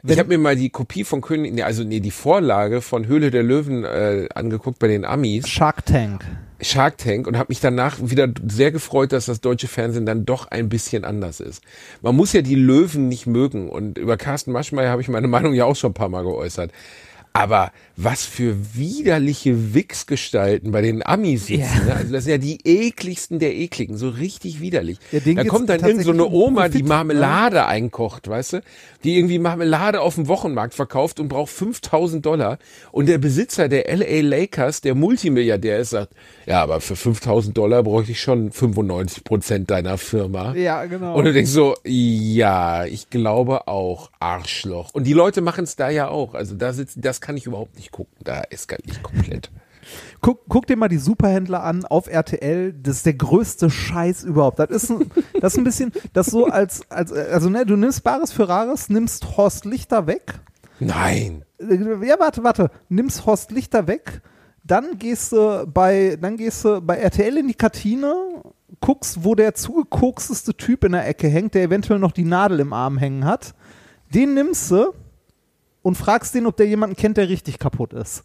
Wenn- ich habe mir mal die Kopie von König, nee, also nee, die Vorlage von Höhle der Löwen äh, angeguckt bei den Amis, Shark Tank. Shark Tank, und habe mich danach wieder sehr gefreut, dass das deutsche Fernsehen dann doch ein bisschen anders ist. Man muss ja die Löwen nicht mögen und über Carsten Maschmeyer habe ich meine Meinung ja auch schon ein paar Mal geäußert. Aber was für widerliche Wichsgestalten bei den Amis sitzen. Ja. Ne? Also das sind ja die ekligsten der ekligen, so richtig widerlich. Ja, da kommt dann irgend so eine Oma, die Profit, ne? Marmelade einkocht, weißt du? Die irgendwie Marmelade auf dem Wochenmarkt verkauft und braucht 5000 Dollar. Und der Besitzer der LA Lakers, der Multimilliardär ist, sagt, ja, aber für 5000 Dollar bräuchte ich schon 95 Prozent deiner Firma. Ja, genau. Und du denkst so, ja, ich glaube auch, Arschloch. Und die Leute machen es da ja auch. Also da sitzen, das kann ich überhaupt nicht gucken. Da eskaliere ich komplett. [LAUGHS] Guck, guck dir mal die Superhändler an auf RTL. Das ist der größte Scheiß überhaupt. Das ist ein, das ist ein bisschen, das so als, als, also ne, du nimmst Bares für Rares, nimmst Horst Lichter weg. Nein. Ja, warte, warte. Nimmst Horst Lichter weg, dann gehst du bei, dann gehst du bei RTL in die Kantine, guckst, wo der zugekoksteste Typ in der Ecke hängt, der eventuell noch die Nadel im Arm hängen hat. Den nimmst du und fragst den, ob der jemanden kennt, der richtig kaputt ist.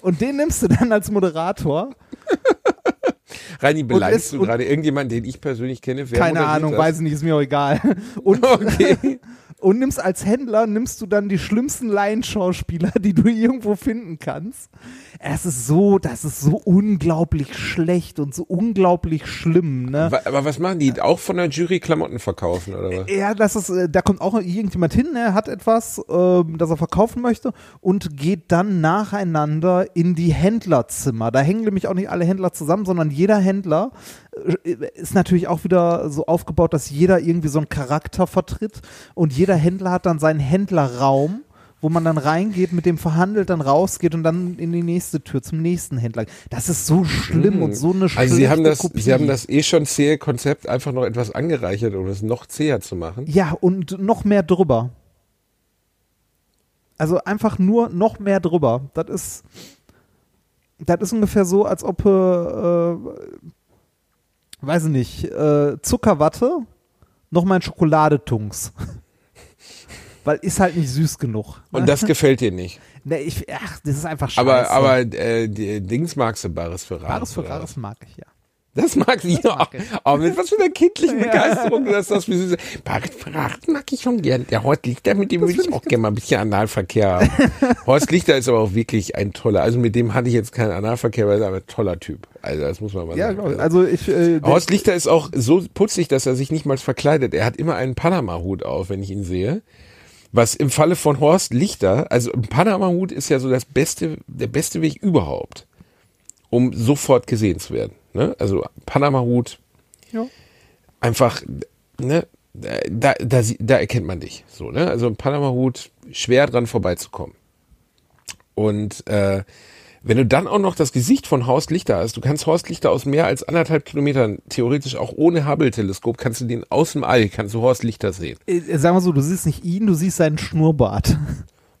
Und den nimmst du dann als Moderator. [LAUGHS] Reini, beleidigst du gerade irgendjemanden, den ich persönlich kenne? Wer Keine Ahnung, das? weiß ich nicht, ist mir auch egal. [LAUGHS] Und, Okay. [LAUGHS] und nimmst als Händler, nimmst du dann die schlimmsten Laienschauspieler, die du irgendwo finden kannst. Es ist so, das ist so unglaublich schlecht und so unglaublich schlimm, ne? Aber was machen die? Auch von der Jury Klamotten verkaufen, oder was? Ja, das ist, äh, da kommt auch irgendjemand hin, er hat etwas, ähm, das er verkaufen möchte und geht dann nacheinander in die Händlerzimmer. Da hängen nämlich auch nicht alle Händler zusammen, sondern jeder Händler äh, ist natürlich auch wieder so aufgebaut, dass jeder irgendwie so einen Charakter vertritt und jeder Händler hat dann seinen Händlerraum wo man dann reingeht, mit dem verhandelt, dann rausgeht und dann in die nächste Tür zum nächsten Händler. Das ist so schlimm und so eine Also sie haben das, Kopie. sie haben das eh schon zähe Konzept einfach noch etwas angereichert, um es noch zäher zu machen. Ja, und noch mehr drüber. Also einfach nur noch mehr drüber. Das ist, das ist ungefähr so, als ob, äh, äh, weiß ich nicht, äh, Zuckerwatte noch mal in Schokolade tunks. [LAUGHS] Weil ist halt nicht süß genug. Und das gefällt dir nicht. [LAUGHS] Ne, ich, ach, das ist einfach scheiße. Aber, aber äh, die Dings magst du Bares für Rares. Bares für Rares mag ich, ja. Das mag sie ja. mag ich. Aber mit was für einer kindlichen [LAUGHS] Begeisterung du das das wie süß. Bares für Rares mag ich schon gern. Der Horst Lichter, mit dem würde ich auch gerne mal ein bisschen Analverkehr haben. [LAUGHS] Horst Lichter ist aber auch wirklich ein toller. Also mit dem hatte ich jetzt keinen Analverkehr, weil er ist aber ein toller Typ. Also das muss man mal Ja, sagen. ich. also ich, äh, Horst Lichter ist auch so putzig, dass er sich nicht mal verkleidet. Er hat immer einen Panama-Hut auf, wenn ich ihn sehe. Was im Falle von Horst Lichter, also ein Panama-Hut ist ja so das beste, der beste Weg überhaupt, um sofort gesehen zu werden. Ne? Also Panama-Hut, Ja. einfach, ne, da, da, da erkennt man dich. So, ne? Also ein Panama-Hut, schwer dran vorbeizukommen. Und äh, wenn du dann auch noch das Gesicht von Horst Lichter hast, du kannst Horst Lichter aus mehr als anderthalb Kilometern, theoretisch auch ohne Hubble-Teleskop, kannst du den aus dem All, kannst du Horst Lichter sehen. äh, sagen wir so, du siehst nicht ihn, du siehst seinen Schnurrbart. [LAUGHS]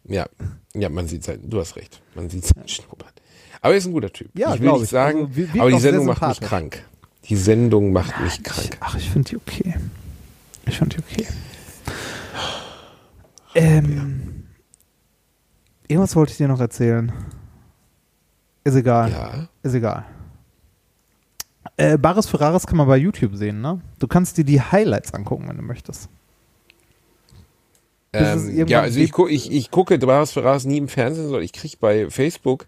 Ja, ja, man sieht sein, du hast recht, man sieht seinen Schnurrbart. Aber er ist ein guter Typ. Ja, ich will nicht ich. sagen, Also, wir- wirkt aber die Sendung macht mich krank. Die Sendung macht mich krank. Ach, ich finde die okay. Ich finde die okay. Ähm, irgendwas wollte ich dir noch erzählen. Ist egal. Ja. Ist egal. Äh, Bares Ferraris kann man bei YouTube sehen, ne? Du kannst dir die Highlights angucken, wenn du möchtest. Ähm, ja, also ich, gu, ich, ich gucke Bras für Ras nie im Fernsehen, sondern ich krieg bei Facebook,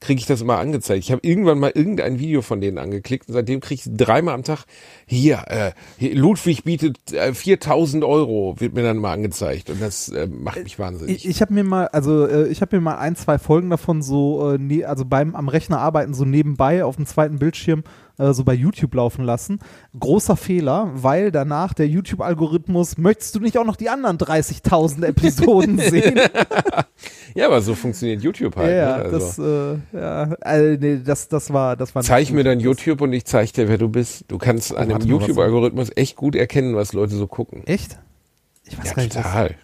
kriege ich das immer angezeigt. Ich habe irgendwann mal irgendein Video von denen angeklickt und seitdem kriege ich dreimal am Tag, hier, äh, hier Ludwig bietet äh, 4000 Euro, wird mir dann mal angezeigt und das äh, macht mich wahnsinnig. Ich, ich habe mir mal, also äh, ich habe mir mal ein, zwei Folgen davon so, äh, ne, also beim am Rechner arbeiten so nebenbei auf dem zweiten Bildschirm äh, so bei YouTube laufen lassen. Großer Fehler, weil danach der YouTube-Algorithmus, möchtest du nicht auch noch die anderen 30.000 [LAUGHS] Episoden sehen? ja, aber so funktioniert YouTube halt. ja, ne? also. das, äh, ja, äh, nee, das, das war, das war. Zeig mir dann YouTube und ich zeig dir, wer du bist. Du kannst an dem was- YouTube-Algorithmus echt gut erkennen, was Leute so gucken. Echt? Ich weiß Ja, gar nicht. Was, total.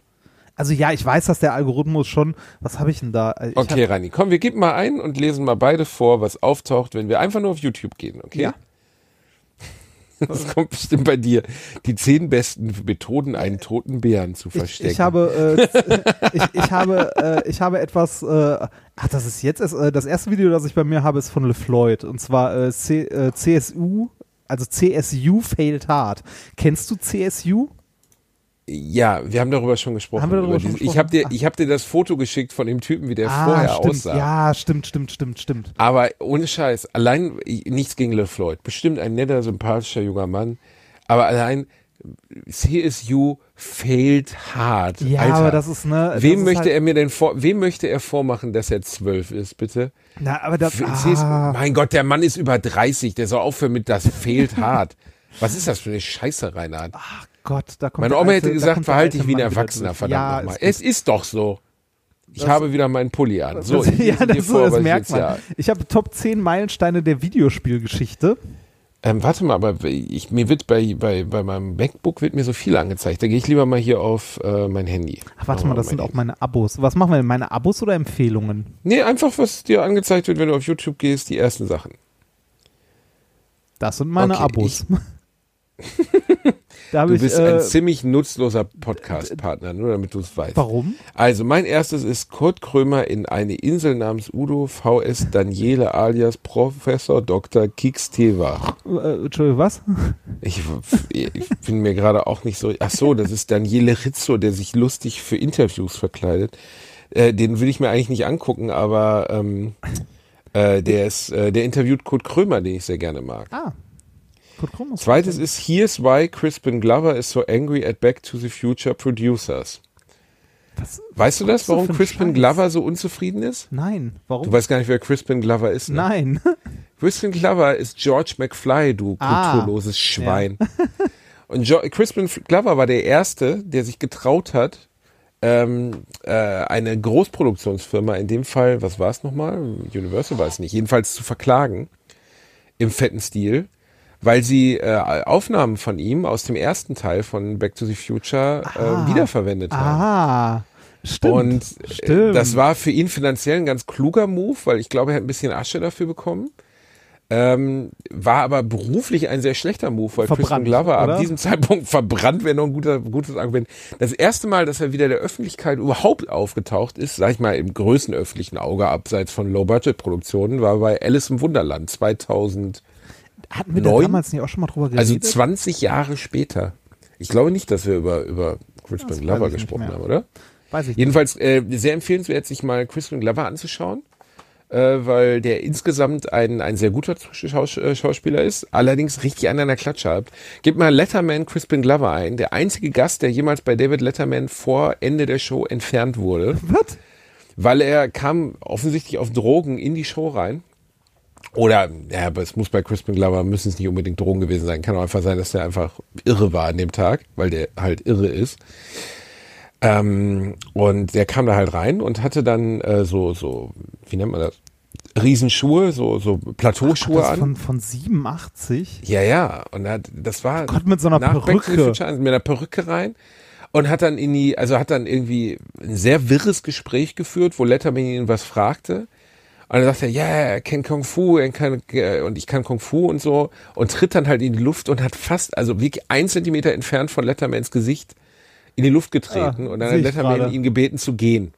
Also ja, ich weiß, dass der Algorithmus schon. Was habe ich denn da? Ich Okay, hab, Rani, komm, wir geben mal ein und lesen mal beide vor, was auftaucht, wenn wir einfach nur auf YouTube gehen, okay? Ja. [LAUGHS] Das kommt bestimmt bei dir. Die zehn besten Methoden, einen toten Bären zu ich, verstecken. ich habe, äh, [LAUGHS] [LAUGHS] ich, ich habe, äh, ich habe etwas. Äh, ach, das ist jetzt äh, das erste Video, das ich bei mir habe, ist von LeFloid und zwar äh, C, äh, CSU. Also CSU failed hard. Kennst du CSU? Ja, wir haben darüber schon gesprochen. Haben wir darüber über schon diese- ich gesprochen? habe dir, ich hab dir das Foto geschickt von dem Typen, wie der vorher Ah, stimmt. aussah. Ja, stimmt, stimmt, stimmt, stimmt. Aber ohne Scheiß, allein nichts gegen LeFloid. Bestimmt ein netter, sympathischer junger Mann. Aber allein CSU failed hard. Ja, Alter. aber das ist ne. Wem ist möchte halt, er mir denn vor, wem möchte er vormachen, dass er zwölf ist, bitte? Na, aber das. Für CSU, Ah, mein Gott, der Mann ist über 30, der soll aufhören mit das fehlt hart. Was ist das für eine Scheiße, Reinhard? ach Gott, da kommt Meine Oma alte- hätte da gesagt, verhalte dich alte wie ein Erwachsener, verdammt ja, nochmal. Es ist doch so. Ich habe wieder meinen Pulli an. So, das, [LAUGHS] ich ja, das, vor, das merkt man. hier- Ich habe Top 10 Meilensteine der Videospielgeschichte. Ähm, warte mal, aber ich, mir wird bei, bei, bei meinem MacBook wird mir so viel angezeigt. Da gehe ich lieber mal hier auf äh, mein Handy. Ach, warte mal, das sind auch Handy. meine Abos. Was machen wir denn? Meine Abos oder Empfehlungen? Nee, einfach was dir angezeigt wird, wenn du auf YouTube gehst, die ersten Sachen. Das sind meine Okay, Abos. [LAUGHS] da Du ich. bist Äh, ein ziemlich nutzloser Podcast-Partner, nur damit du es weißt. warum? Also, mein erstes ist Kurt Krömer in eine Insel namens Udo VS Daniele alias Professor Dr. Kix Teva. Äh, Entschuldigung, was? Ich, ich bin mir gerade auch nicht so. Ach so, das ist Daniele Rizzo, der sich lustig für Interviews verkleidet. Äh, den will ich mir eigentlich nicht angucken, aber ähm, äh, der ist, äh, der interviewt Kurt Krömer, den ich sehr gerne mag. Ah. Kurt Krummus. Zweites ist Here's Why Crispin Glover is so angry at Back to the Future Producers. Was? Weißt du das, warum Crispin Scheiß? Glover so unzufrieden ist? Nein. Warum? Du weißt gar nicht, wer Crispin Glover ist. Ne? Nein. [LAUGHS] Crispin Glover ist George McFly, du Ah. kulturloses Schwein. [LAUGHS] Und jo Crispin Glover war der Erste, der sich getraut hat, ähm, äh, eine Großproduktionsfirma, in dem Fall, was war es nochmal? Universal war es nicht, jedenfalls zu verklagen, im fetten Stil, weil sie äh, Aufnahmen von ihm aus dem ersten Teil von Back to the Future Ah. äh, wiederverwendet haben. Ah. Stimmt. Und äh, Stimmt. das war für ihn finanziell ein ganz kluger Move, weil ich glaube, er hat ein bisschen Asche dafür bekommen. Ähm, war aber beruflich ein sehr schlechter Move, weil Crispin Verbrannt, Glover oder? ab diesem Zeitpunkt [LAUGHS] verbrannt wäre noch ein guter, gutes Argument. Das erste Mal, dass er wieder der Öffentlichkeit überhaupt aufgetaucht ist, sag ich mal, im größten öffentlichen Auge abseits von Low-Budget-Produktionen, war bei Alice im Wunderland 2000, Hatten wir da neun? damals nicht auch schon mal drüber geredet? also 20 Jahre später. Ich glaube nicht, dass wir über, über Crispin Glover gesprochen haben, oder? Weiß ich. Jedenfalls äh, sehr empfehlenswert, sich mal Crispin Glover anzuschauen, äh, weil der insgesamt ein, ein sehr guter Schaus äh, Schauspieler ist, allerdings richtig an einer Klatsche hat. Gebt mal Letterman Crispin Glover ein, der einzige Gast, der jemals bei David Letterman vor Ende der Show entfernt wurde, Was? weil er kam offensichtlich auf Drogen in die Show rein. Oder, ja, aber es muss bei Crispin Glover, müssen es nicht unbedingt Drogen gewesen sein. Kann auch einfach sein, dass der einfach irre war an dem Tag, weil der halt irre ist. Ähm, und der kam da halt rein und hatte dann äh, so, so, wie nennt man das? Riesenschuhe, so, so Plateauschuhe das an. von, von 87? Ja, ja. Und er hat, das war Gott, mit so einer Perücke. Future mit einer Perücke rein und hat dann in die, also hat dann irgendwie ein sehr wirres Gespräch geführt, wo Letterman ihn was fragte. Und dann sagt er, ja, er kennt Kung Fu, er kann, äh, und ich kann Kung Fu und so und tritt dann halt in die Luft und hat fast, also wirklich ein Zentimeter entfernt von Lettermans Gesicht in die Luft getreten Ah, und dann hat Letterman gerade. ihn gebeten zu gehen.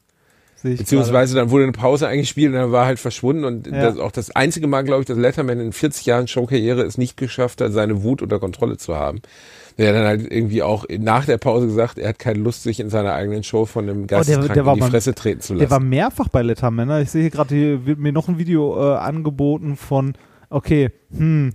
Beziehungsweise dann wurde eine Pause eingespielt und dann war er halt verschwunden und Ja. das auch das einzige Mal, glaube ich, dass Letterman in 40 Jahren Showkarriere es nicht geschafft hat, seine Wut unter Kontrolle zu haben. Der hat dann halt irgendwie auch nach der Pause gesagt, er hat keine Lust, sich in seiner eigenen Show von einem Geisteskranken Oh, der war in die Fresse treten zu gerade. Der war lassen. mehrfach bei Letterman. Ich sehe hier gerade, hier wird mir noch ein Video äh, angeboten von, okay, hm,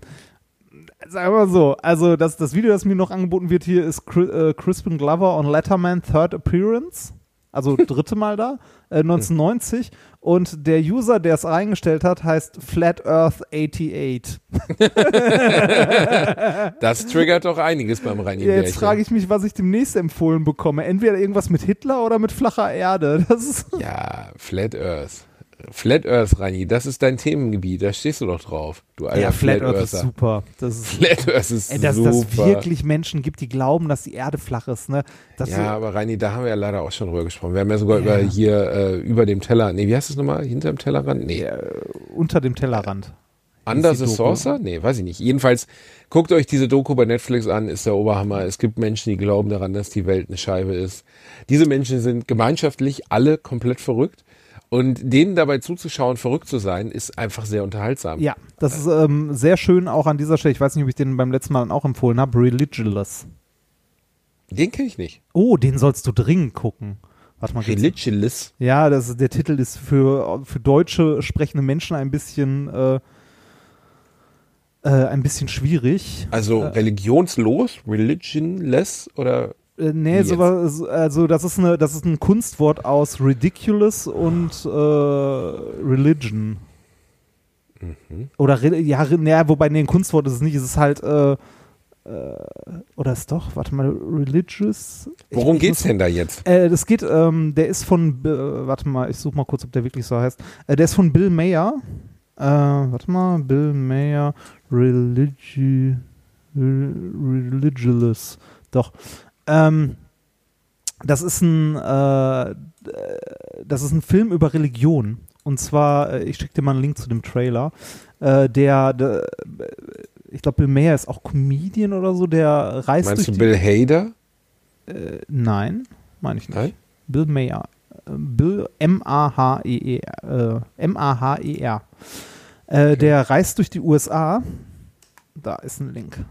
sagen wir mal so, also das, das Video, das mir noch angeboten wird hier, ist Chris, äh, Crispin Glover on Letterman Third Appearance. Also [LAUGHS] dritte Mal da, äh, 1990. Und der User, der es eingestellt hat, heißt Flat Earth 88. [LAUGHS] Das triggert doch einiges beim Reini Ja, jetzt frage ich mich, was ich demnächst empfohlen bekomme. Entweder irgendwas mit Hitler oder mit flacher Erde. Das ist Ja, Flat Earth. Flat Earth, Reini, das ist dein Themengebiet, da stehst du doch drauf. Du alter ja, Flat Earth ist super. Das [LAUGHS] ist, Flat Earth ist ey, dass super. das wirklich Menschen gibt, die glauben, dass die Erde flach ist. Ne? Das ja, aber Reini, da haben wir ja leider auch schon drüber gesprochen. Wir haben ja sogar Ja. über hier äh, über dem Teller, nee, wie heißt das nochmal? Hinterm Tellerrand? Nee, unter dem Tellerrand. Under die the? Saucer? Nee, weiß ich nicht. Jedenfalls, guckt euch diese Doku bei Netflix an, ist der Oberhammer. Es gibt Menschen, die glauben daran, dass die Welt eine Scheibe ist. Diese Menschen sind gemeinschaftlich alle komplett verrückt. Und denen dabei zuzuschauen, verrückt zu sein, ist einfach sehr unterhaltsam. Ja, das ist ähm, sehr schön auch an dieser Stelle. Ich weiß nicht, ob ich den beim letzten Mal auch empfohlen habe. Religious. Den kenne ich nicht. Oh, den sollst du dringend gucken. Warte mal. Religious. Ja, das, der Titel ist für, für deutsche sprechende Menschen ein bisschen, äh, äh, ein bisschen schwierig. Also religionslos, religionless oder Äh, nee, Wie sowas, also das ist eine, das ist ein Kunstwort aus ridiculous und äh, religion. Mhm. Oder ja, naja, wobei nee, ein Kunstwort ist es nicht, es ist halt äh, äh, oder ist doch, warte mal, religious. Ich- worum ich geht's muss- denn da jetzt? Äh, das geht, ähm, der ist von, äh, warte mal, ich suche mal kurz, ob der wirklich so heißt. Äh, der ist von Bill Mayer. Äh, warte mal, Bill Mayer, Religi Re- Religious. Doch. Ähm, das ist ein, äh, das ist ein Film über Religion. Und zwar, äh, ich schicke dir mal einen Link zu dem Trailer. Äh, der, der, ich glaube, Bill Mayer ist auch Comedian oder so, der reist Meinst durch du die, Bill Hader? äh, nein, meine ich nicht. Nein? Bill Mayer. Äh, Bill M-A-H-E-E-R. Äh, M-A-H-E-R. Äh, Der reist durch die USA. Da ist ein Link.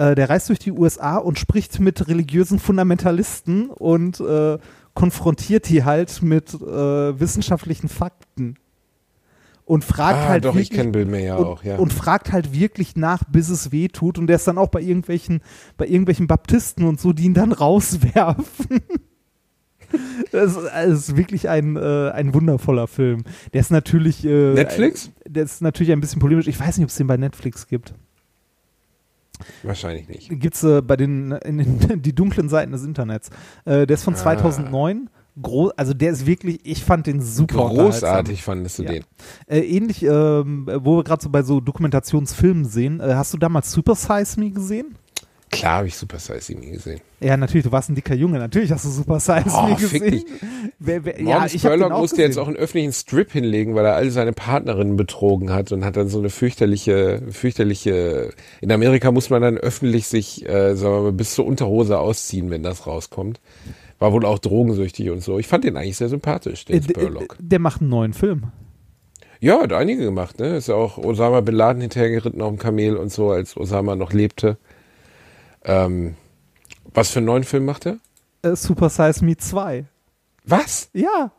Äh, der reist durch die USA und spricht mit religiösen Fundamentalisten und äh, konfrontiert die halt mit äh, wissenschaftlichen Fakten. Und fragt Ah, halt doch, ich wirklich, kenne Bill Mayer und, auch, ja. und fragt halt wirklich nach, bis es weh tut. Und der ist dann auch bei irgendwelchen, bei irgendwelchen Baptisten und so, die ihn dann [LAUGHS] rauswerfen. Das ist, das ist wirklich ein, äh, ein wundervoller Film. Der ist natürlich. Äh, Netflix? Ein, der ist natürlich ein bisschen polemisch. Ich weiß nicht, ob es den bei Netflix gibt. Wahrscheinlich nicht. Gibt's äh, bei den, in den [LAUGHS] die dunklen Seiten des Internets. Äh, der ist von Ah. 2009. Gro also der ist wirklich, ich fand den super. Großartig fandest du Ja. den. Äh, ähnlich, ähm, wo wir gerade so bei so Dokumentationsfilmen sehen. Äh, hast du damals Super Size Me gesehen? Klar habe ich Super Size Me gesehen. Ja, natürlich, du warst ein dicker Junge. Natürlich hast du Super Size Oh, Me fick gesehen. dich. Wer, wer, ja, ich Spurlock musste jetzt gesehen. auch einen öffentlichen Strip hinlegen, weil er all seine Partnerinnen betrogen hat und hat dann so eine fürchterliche, fürchterliche. In Amerika muss man dann öffentlich sich, äh, sagen wir mal, bis zur Unterhose ausziehen, wenn das rauskommt. War wohl auch drogensüchtig und so. Ich fand den eigentlich sehr sympathisch, den Äh, d- Spurlock. Der macht einen neuen Film. Ja, hat einige gemacht, ne? Ist ja auch Osama Bin Laden hinterhergeritten auf dem Kamel und so, als Osama noch lebte. Ähm, was für einen neuen Film macht er? Äh, Super Size Me 2. Was? Ja.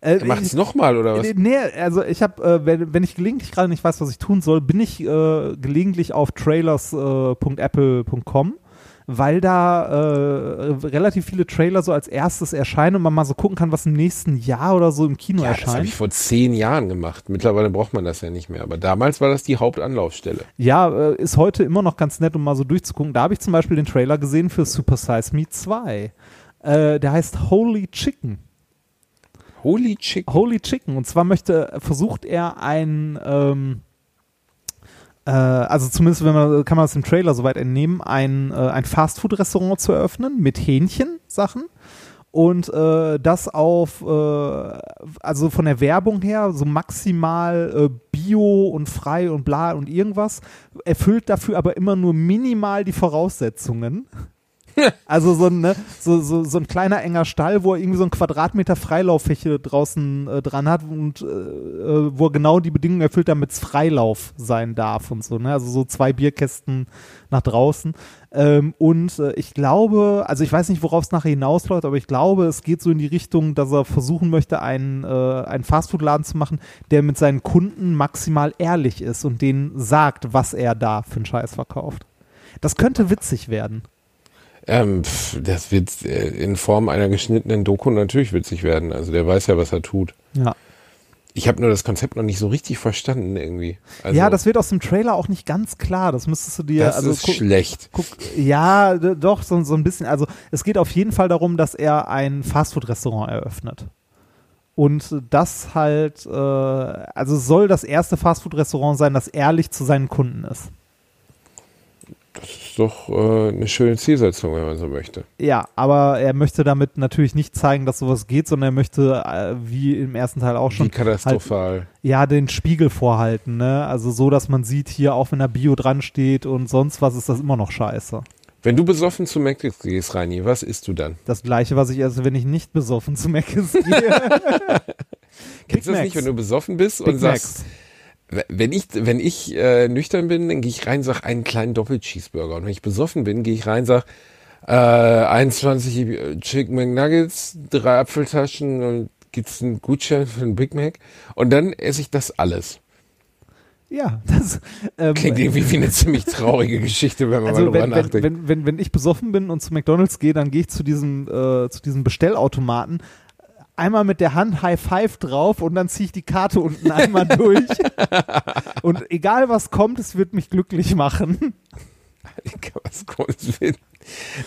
Äh, Er macht es nochmal oder was? Äh, Nee, also ich habe, äh, wenn, wenn ich gelegentlich gerade nicht weiß, was ich tun soll, bin ich äh, gelegentlich auf trailers.apple.com, weil da äh, relativ viele Trailer so als erstes erscheinen und man mal so gucken kann, was im nächsten Jahr oder so im Kino Ja, das habe erscheint. ich vor zehn Jahren gemacht. Mittlerweile braucht man das ja nicht mehr. Aber damals war das die Hauptanlaufstelle. Ja, äh, ist heute immer noch ganz nett, um mal so durchzugucken. Da habe ich zum Beispiel den Trailer gesehen für Super Size Me 2. Äh, der heißt Holy Chicken. Holy Chick. Holy Chicken. Und zwar möchte, versucht er ein, ähm, äh, also zumindest wenn man, kann man das im Trailer soweit entnehmen, ein, äh, ein Fastfood-Restaurant zu eröffnen mit Hähnchensachen. Und äh, das auf, äh, also von der Werbung her, so maximal äh, bio und frei und bla und irgendwas, erfüllt dafür aber immer nur minimal die Voraussetzungen. [LAUGHS] Also so ein, ne, so, so, so ein kleiner enger Stall, wo er irgendwie so ein Quadratmeter Freilauffläche draußen äh, dran hat und äh, äh, wo er genau die Bedingungen erfüllt, damit es Freilauf sein darf und so. Ne? Also so zwei Bierkästen nach draußen. Ähm, und äh, ich glaube, also ich weiß nicht, worauf es nachher hinausläuft, aber ich glaube, es geht so in die Richtung, dass er versuchen möchte, einen, äh, einen Fastfood-Laden zu machen, der mit seinen Kunden maximal ehrlich ist und denen sagt, was er da für einen Scheiß verkauft. Das könnte witzig werden. Ähm, das wird äh, in Form einer geschnittenen Doku natürlich witzig werden. Also der weiß ja, was er tut. Ja. Ich habe nur das Konzept noch nicht so richtig verstanden irgendwie. Also, ja, das wird aus dem Trailer auch nicht ganz klar. Das müsstest du dir das also ist guck- schlecht. Guck, ja, doch, so, so ein bisschen. Also es geht auf jeden Fall darum, dass er ein Fastfood-Restaurant eröffnet. Und das halt, äh, also soll das erste Fastfood-Restaurant sein, das ehrlich zu seinen Kunden ist. Das ist doch äh, eine schöne Zielsetzung, wenn man so möchte. Ja, aber er möchte damit natürlich nicht zeigen, dass sowas geht, sondern er möchte, äh, wie im ersten Teil auch schon, Wie katastrophal. ja, den Spiegel vorhalten, ne? Also so, dass man sieht, hier, auch wenn da Bio dran steht und sonst was, ist das immer noch scheiße. Wenn du besoffen zu Mc's gehst, Reini, was isst du dann? Das gleiche, was ich esse, wenn ich nicht besoffen zu Mc's gehe. [LAUGHS] [LAUGHS] Kennst du das Macs. nicht, wenn du besoffen bist Big und sagst, w- wenn ich, wenn ich äh, nüchtern bin, dann gehe ich rein, sag einen kleinen Doppel-Cheeseburger. Und wenn ich besoffen bin, gehe ich rein, sag äh, 21 Chicken McNuggets, drei Apfeltaschen und gibt's einen Gutschein für einen Big Mac. Und dann esse ich das alles. Ja, das ähm, Klingt irgendwie wie eine ziemlich traurige Geschichte, wenn man mal also drüber wenn, wenn, nachdenkt. wenn, wenn, wenn ich besoffen bin und zu McDonalds gehe, dann gehe ich zu diesem, äh, zu diesem Bestellautomaten, einmal mit der Hand High Five drauf und dann ziehe ich die Karte unten einmal [LAUGHS] durch. und egal was kommt, es wird mich glücklich machen.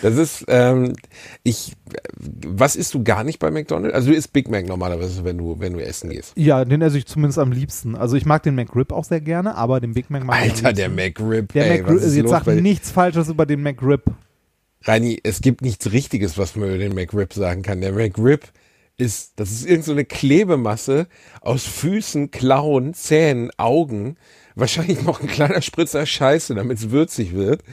Das ist, ähm, ich, was isst du gar nicht bei McDonald's? Also du isst Big Mac normalerweise, wenn du, wenn du essen gehst. Ja, den esse ich zumindest am liebsten. Also ich mag den McRib auch sehr gerne, aber den Big Mac mag ich am Alter, der. McRib. Der ey, McRib, was ist jetzt los sag nichts Falsches über den McRib. Reini, es gibt nichts Richtiges, was man über den McRib sagen kann. Der McRib ist, das ist irgend so eine Klebemasse aus Füßen, Klauen, Zähnen, Augen, wahrscheinlich noch ein kleiner Spritzer Scheiße, damit es würzig wird.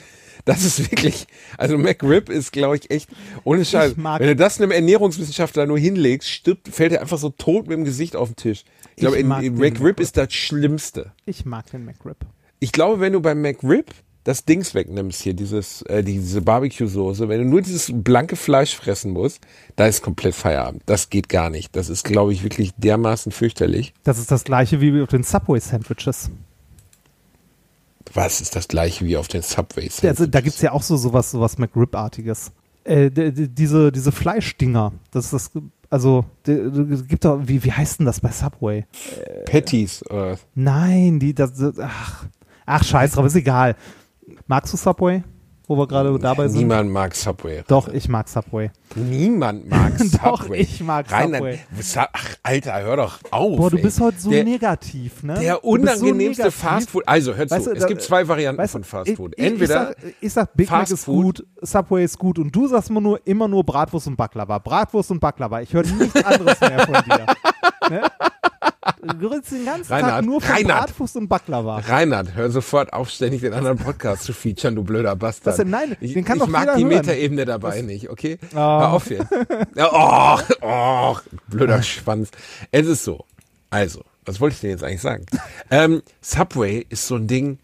Das ist wirklich, also McRib ist, glaube ich, echt, ohne Scheiß. Wenn du das einem Ernährungswissenschaftler nur hinlegst, stirbt, fällt er einfach so tot mit dem Gesicht auf den Tisch. Ich glaube, McRib. ist das Schlimmste. Ich mag den McRib. Ich glaube, wenn du beim McRib das Dings wegnimmst hier, dieses, äh, diese Barbecue-Soße, wenn du nur dieses blanke Fleisch fressen musst, da ist komplett Feierabend. Das geht gar nicht. Das ist, glaube ich, wirklich dermaßen fürchterlich. Das ist das gleiche wie auf den Subway-Sandwiches. Was ist das gleiche wie auf den Subways? Also, da gibt's ja auch so sowas, sowas McRib-artiges. Äh, diese, diese Fleischdinger, das ist das, also, es gibt doch, wie, wie heißt denn das bei Subway? Patties. Äh, Nein, die, das, das ach, ach, scheiß drauf, ist egal. Magst du Subway? Wo wir gerade dabei sind? niemand mag Subway. Doch, ich mag Subway. Niemand mag [LAUGHS] Doch, Subway. ich mag Subway. Ach, Alter, hör doch auf. Boah, du ey. bist heute so der, negativ, ne? Der so unangenehmste negativ. Fastfood. Also, hör zu. Weißt du, es da- gibt zwei Varianten Weißt von Fastfood. Ich, Entweder ich, sag, ich sag, Big Mac ist Fastfood. gut, Subway ist gut und du sagst immer nur, immer nur Bratwurst und Baklava. Bratwurst und Baklava. Ich höre nichts anderes mehr von dir. [LAUGHS] Ne? Du redest den ganzen Tag Reinhard, nur von Reinhard. Bratwurst und Baklava. Reinhard, hör sofort auf, ständig den anderen Podcast zu featuren, du blöder Bastard. Was denn? Nein, ich, den kann ich doch mag jeder die. Metaebene dabei nicht, okay? Ah. Hör auf hier. Oh, oh, blöder Schwanz. Es ist so. Also, was wollte ich denn jetzt eigentlich sagen? ähm, Subway ist so ein Ding,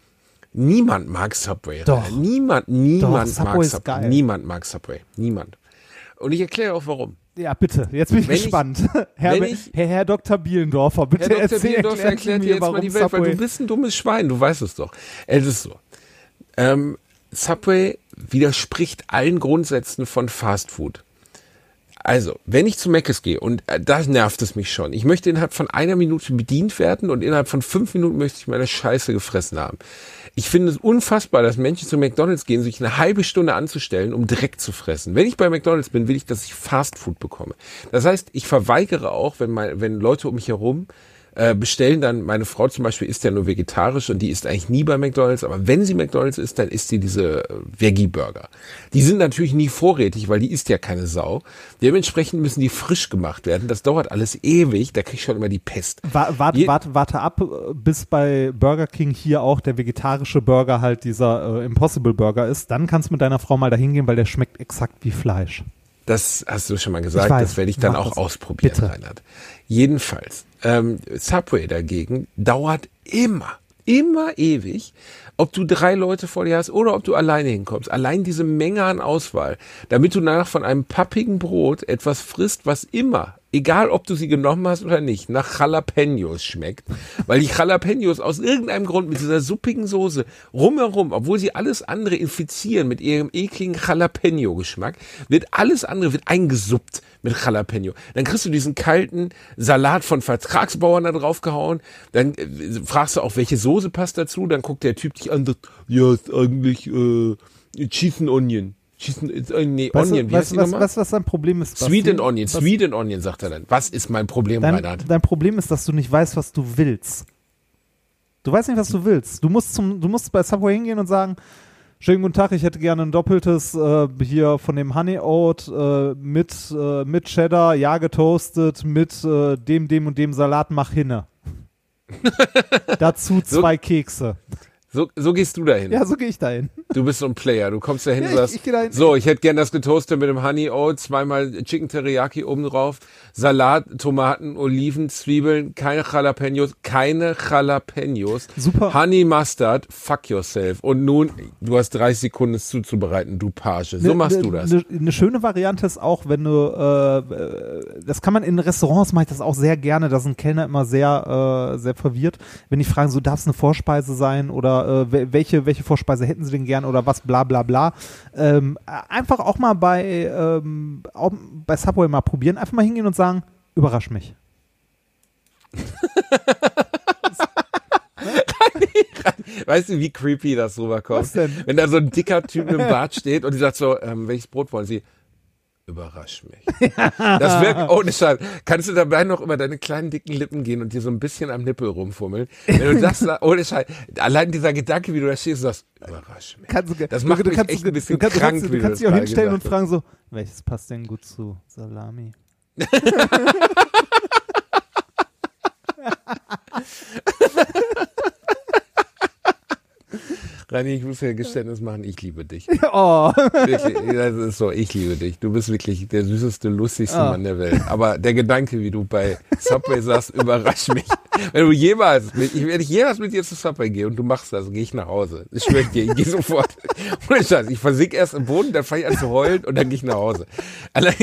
niemand mag Subway. Doch. Niemand, niemand Subway mag Subway. geil. Niemand mag Subway. Niemand. Und ich erkläre auch warum. Ja, bitte. Jetzt bin ich Wenn ich- gespannt. [LAUGHS] Herr, wenn ich- Herr, Herr Dr. Bielendorfer, bitte Herr Dr. erzähl, Bielendorfer erklärt mir, jetzt mal die Welt, weil Subway du bist ein dummes Schwein, du weißt es doch. Es ist so. Ähm, Subway widerspricht allen Grundsätzen von Fast Food. Also, wenn ich zu Mc's gehe, und äh, da nervt es mich schon, ich möchte innerhalb von einer Minute bedient werden und innerhalb von fünf Minuten möchte ich meine Scheiße gefressen haben. Ich finde es unfassbar, dass Menschen zu McDonalds gehen, sich eine halbe Stunde anzustellen, um Dreck zu fressen. Wenn ich bei McDonalds bin, will ich, dass ich Fast Food bekomme. Das heißt, ich verweigere auch, wenn, mein, wenn Leute um mich herum äh, bestellen dann, meine Frau zum Beispiel isst ja nur vegetarisch und die isst eigentlich nie bei McDonalds, aber wenn sie McDonalds isst, dann isst sie diese äh, Veggie-Burger. Die sind natürlich nie vorrätig, weil die isst ja keine Sau. Dementsprechend müssen die frisch gemacht werden. Das dauert alles ewig, da krieg ich schon immer die Pest. Wa warte, warte, warte ab, bis bei Burger King hier auch der vegetarische Burger halt dieser äh, Impossible Burger ist. Dann kannst du mit deiner Frau mal dahin gehen, weil der schmeckt exakt wie Fleisch. Das hast du schon mal gesagt, weiß, das werde ich dann auch das. ausprobieren, Bitte. Reinhard. Jedenfalls, ähm, Subway dagegen dauert immer, immer ewig, ob du drei Leute vor dir hast oder ob du alleine hinkommst. Allein diese Menge an Auswahl, damit du danach von einem pappigen Brot etwas frisst, was immer, egal ob du sie genommen hast oder nicht, nach Jalapenos schmeckt. Weil die Jalapenos aus irgendeinem Grund mit dieser suppigen Soße rumherum, obwohl sie alles andere infizieren mit ihrem ekligen Jalapeno-Geschmack, wird alles andere wird eingesuppt mit Jalapeno. Dann kriegst du diesen kalten Salat von Vertragsbauern da draufgehauen. Dann äh, fragst du auch, welche Soße passt dazu. Dann guckt der Typ dich an, und sagt, ja, ist eigentlich äh, Cheese and Onion. Cheese and, äh, nee, Weißt Onion, du, wie heißt weißt, die du, was, nochmal? was, was dein Problem ist? Sweet Basti? and Onion, Was- Sweet and Onion, sagt er dann. Was ist mein Problem, Dein, Reinhard? dein Problem ist, dass du nicht weißt, was du willst. Du weißt nicht, was du willst. Du musst zum, du musst bei Subway hingehen und sagen, schönen guten Tag, ich hätte gerne ein doppeltes äh, hier von dem Honey Oat äh, mit, äh, mit Cheddar, ja getoastet, mit äh, dem, dem und dem Salat, mach hinne. [LAUGHS] Dazu So- zwei Kekse. So, so gehst du dahin. Ja, so gehe ich dahin. Du bist so ein Player. Du kommst dahin Ja, und ich- sagst, ich geh dahin. so, ich hätte gern das getoastet mit dem Honey Oat, zweimal Chicken Teriyaki oben drauf, Salat, Tomaten, Oliven, Zwiebeln, keine Jalapenos, keine Jalapenos. Super. Honey Mustard, fuck yourself. Und nun, du hast 30 Sekunden es zuzubereiten, du Page. So Ne- machst ne- du das. Eine ne schöne Variante ist auch, wenn du, äh, äh, das kann man in Restaurants, mache ich das auch sehr gerne, da sind Kellner immer sehr, äh, sehr verwirrt, wenn die fragen, so darf es eine Vorspeise sein oder äh, wel- welche, welche Vorspeise hätten sie denn gern oder was, bla bla bla. Ähm, äh, einfach auch mal bei, ähm, auch bei Subway mal probieren, einfach mal hingehen und sagen, überrasch mich. [LAUGHS] Weißt du, wie creepy das rüberkommt? Was denn? Wenn da so ein dicker Typ im Bart steht und die sagt so, ähm, welches Brot wollen Sie? Überrasch mich. Das wirkt ohne Scheiß. Kannst du dabei noch über deine kleinen dicken Lippen gehen und dir so ein bisschen am Nippel rumfummeln? Wenn du [LAUGHS] das sa- ohne Scheiß, allein dieser Gedanke, wie du da stehst sagst, überrasch mich. Kannst du, Das macht du, mich kannst, echt ein bisschen du kannst, krank, du kannst, du kannst das dich auch hinstellen und fragen so, welches passt denn gut zu Salami? [LAUGHS] Rani, ich muss dir ein Geständnis machen, ich liebe dich. [LAUGHS] Oh. Wirklich, das ist so, ich liebe dich. Du bist wirklich der süßeste, lustigste Ah. Mann der Welt. Aber der Gedanke, wie du bei Subway [LAUGHS] sagst, überrascht mich. Wenn du jemals, mit, ich, wenn ich jemals mit dir zu Subway gehe und du machst das, gehe ich nach Hause. Ich schwöre dir, ich gehe sofort. [LAUGHS] Ohne Scheiß, ich versick erst im Boden, dann fange ich an zu heulen und dann gehe ich nach Hause. Allein,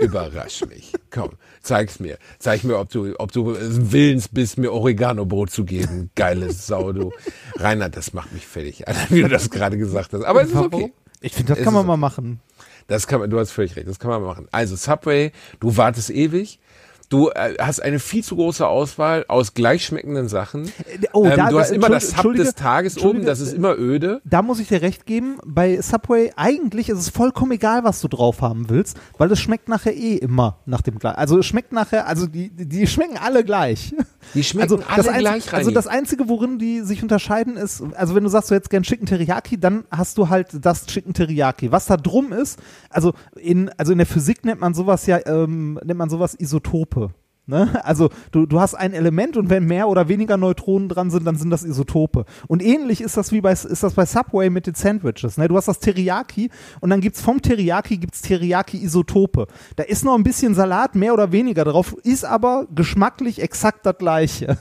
überrasch mich. Komm, zeig's mir. Zeig mir, ob du, ob du willens bist, mir Oregano-Brot zu geben. Geiles Sau, du. Reinhard, das macht mich fertig. Allein, wie du das gerade gesagt hast. Aber es ist okay. Ich finde, das Es kann man mal machen. Das kann man, du hast völlig recht, das kann man machen. Also Subway, du wartest ewig. Du äh, hast eine viel zu große Auswahl aus gleichschmeckenden Sachen. Oh, ähm, da- du hast da- immer das Sub des Tages oben, das ist immer öde. Da muss ich dir recht geben, bei Subway eigentlich ist es vollkommen egal, was du drauf haben willst, weil es schmeckt nachher eh immer nach dem gleichen. Also es schmeckt nachher, also die, die schmecken alle gleich. Die schmecken also alle das Einzige, gleich, Also Reini. das Einzige, worin die sich unterscheiden, ist, also wenn du sagst, du hättest gern Chicken Teriyaki, dann hast du halt das Chicken Teriyaki. Was da drum ist, also in, also in der Physik nennt man sowas ja, ähm, nennt man sowas Isotope. Ne? Also du, du hast ein Element und wenn mehr oder weniger Neutronen dran sind, dann sind das Isotope. Und ähnlich ist das wie bei, ist das bei Subway mit den Sandwiches. Ne? Du hast das Teriyaki und dann gibt's vom Teriyaki gibt's Teriyaki-Isotope. Da ist noch ein bisschen Salat, mehr oder weniger drauf, ist aber geschmacklich exakt das gleiche.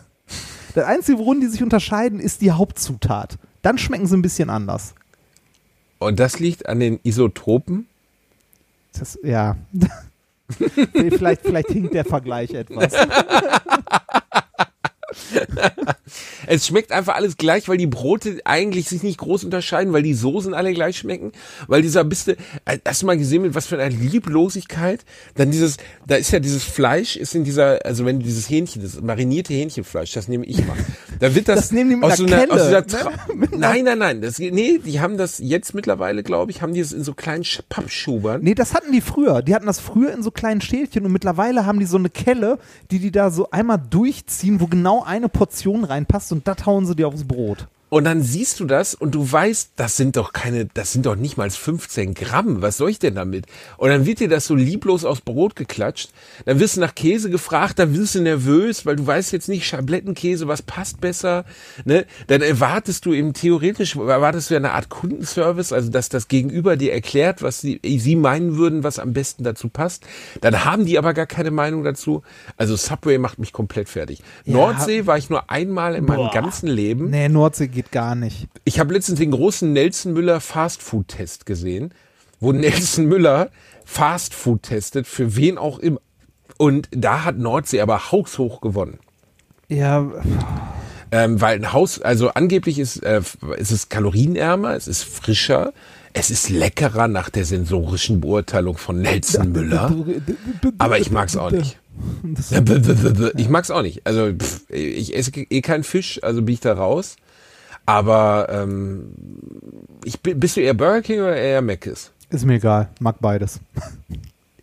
Das Einzige, worin die sich unterscheiden, ist die Hauptzutat. Dann schmecken sie ein bisschen anders. Und das liegt an den Isotopen. Das, ja. [LAUGHS] [LAUGHS] vielleicht, vielleicht hinkt der Vergleich etwas. [LAUGHS] [LAUGHS] Es schmeckt einfach alles gleich, weil die Brote eigentlich sich nicht groß unterscheiden, weil die Soßen alle gleich schmecken, weil dieser biste, äh, hast du mal gesehen, mit was für einer Lieblosigkeit? Dann dieses, da ist ja dieses Fleisch, ist in dieser, also wenn dieses Hähnchen, das marinierte Hähnchenfleisch, das nehme ich mal. Da wird das, Das nehmen die mit aus so einer aus dieser ne? Tra- [LAUGHS] einer- Nein, nein, nein, das, nee, die haben das jetzt mittlerweile, glaube ich, haben die es in so kleinen Sch- Pappschubern. Nee, das hatten die früher. Die hatten das früher in so kleinen Schälchen und mittlerweile haben die so eine Kelle, die die da so einmal durchziehen, wo genau eine Portion reinpasst und das hauen sie dir aufs Brot. Und dann siehst du das und du weißt, das sind doch keine, das sind doch nicht mal 15 Gramm. Was soll ich denn damit? Und dann wird dir das so lieblos aufs Brot geklatscht. Dann wirst du nach Käse gefragt, dann wirst du nervös, weil du weißt jetzt nicht, Schablettenkäse, was passt besser. Ne? Dann erwartest du eben theoretisch, erwartest du ja eine Art Kundenservice, also dass das Gegenüber dir erklärt, was sie, sie meinen würden, was am besten dazu passt. Dann haben die aber gar keine Meinung dazu. Also Subway macht mich komplett fertig. Nordsee war ich nur einmal in meinem Boah. ganzen Leben. Nee, Nordsee geht gar nicht. Ich habe letztens den großen Nelson Müller Fastfood-Test gesehen, wo [LAUGHS] Nelson Müller Fastfood testet, für wen auch immer. Und da hat Nordsee aber haushoch gewonnen. Ja, Ähm, weil ein Haus, also angeblich ist, äh, ist es kalorienärmer, es ist frischer, es ist leckerer nach der sensorischen Beurteilung von Nelson [LAUGHS] Müller. Aber ich mag's auch nicht. [LAUGHS] Ich mag's auch nicht. Also pff, ich esse eh keinen Fisch, also bin ich da raus. Aber ähm, ich, bist du eher Burger King oder eher Mc's? ist mir egal. Mag beides.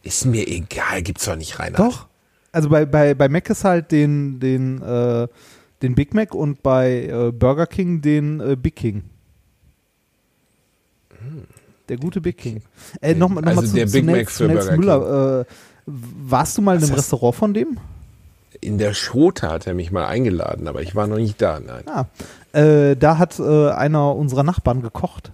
Ist mir egal, gibt's doch nicht rein. Doch. Also bei, bei, bei Mac ist halt den, den, äh, den Big Mac und bei äh, Burger King den äh, Big King. Der gute Big King. Äh, Nochmal noch Also mal zu, der zu Big Mac Nels, für Nels Burger Müller. Äh, warst du mal in einem Restaurant von dem? In der Schote hat er mich mal eingeladen, aber ich war noch nicht da. Nein. Ah. Äh, da hat äh, einer unserer Nachbarn gekocht.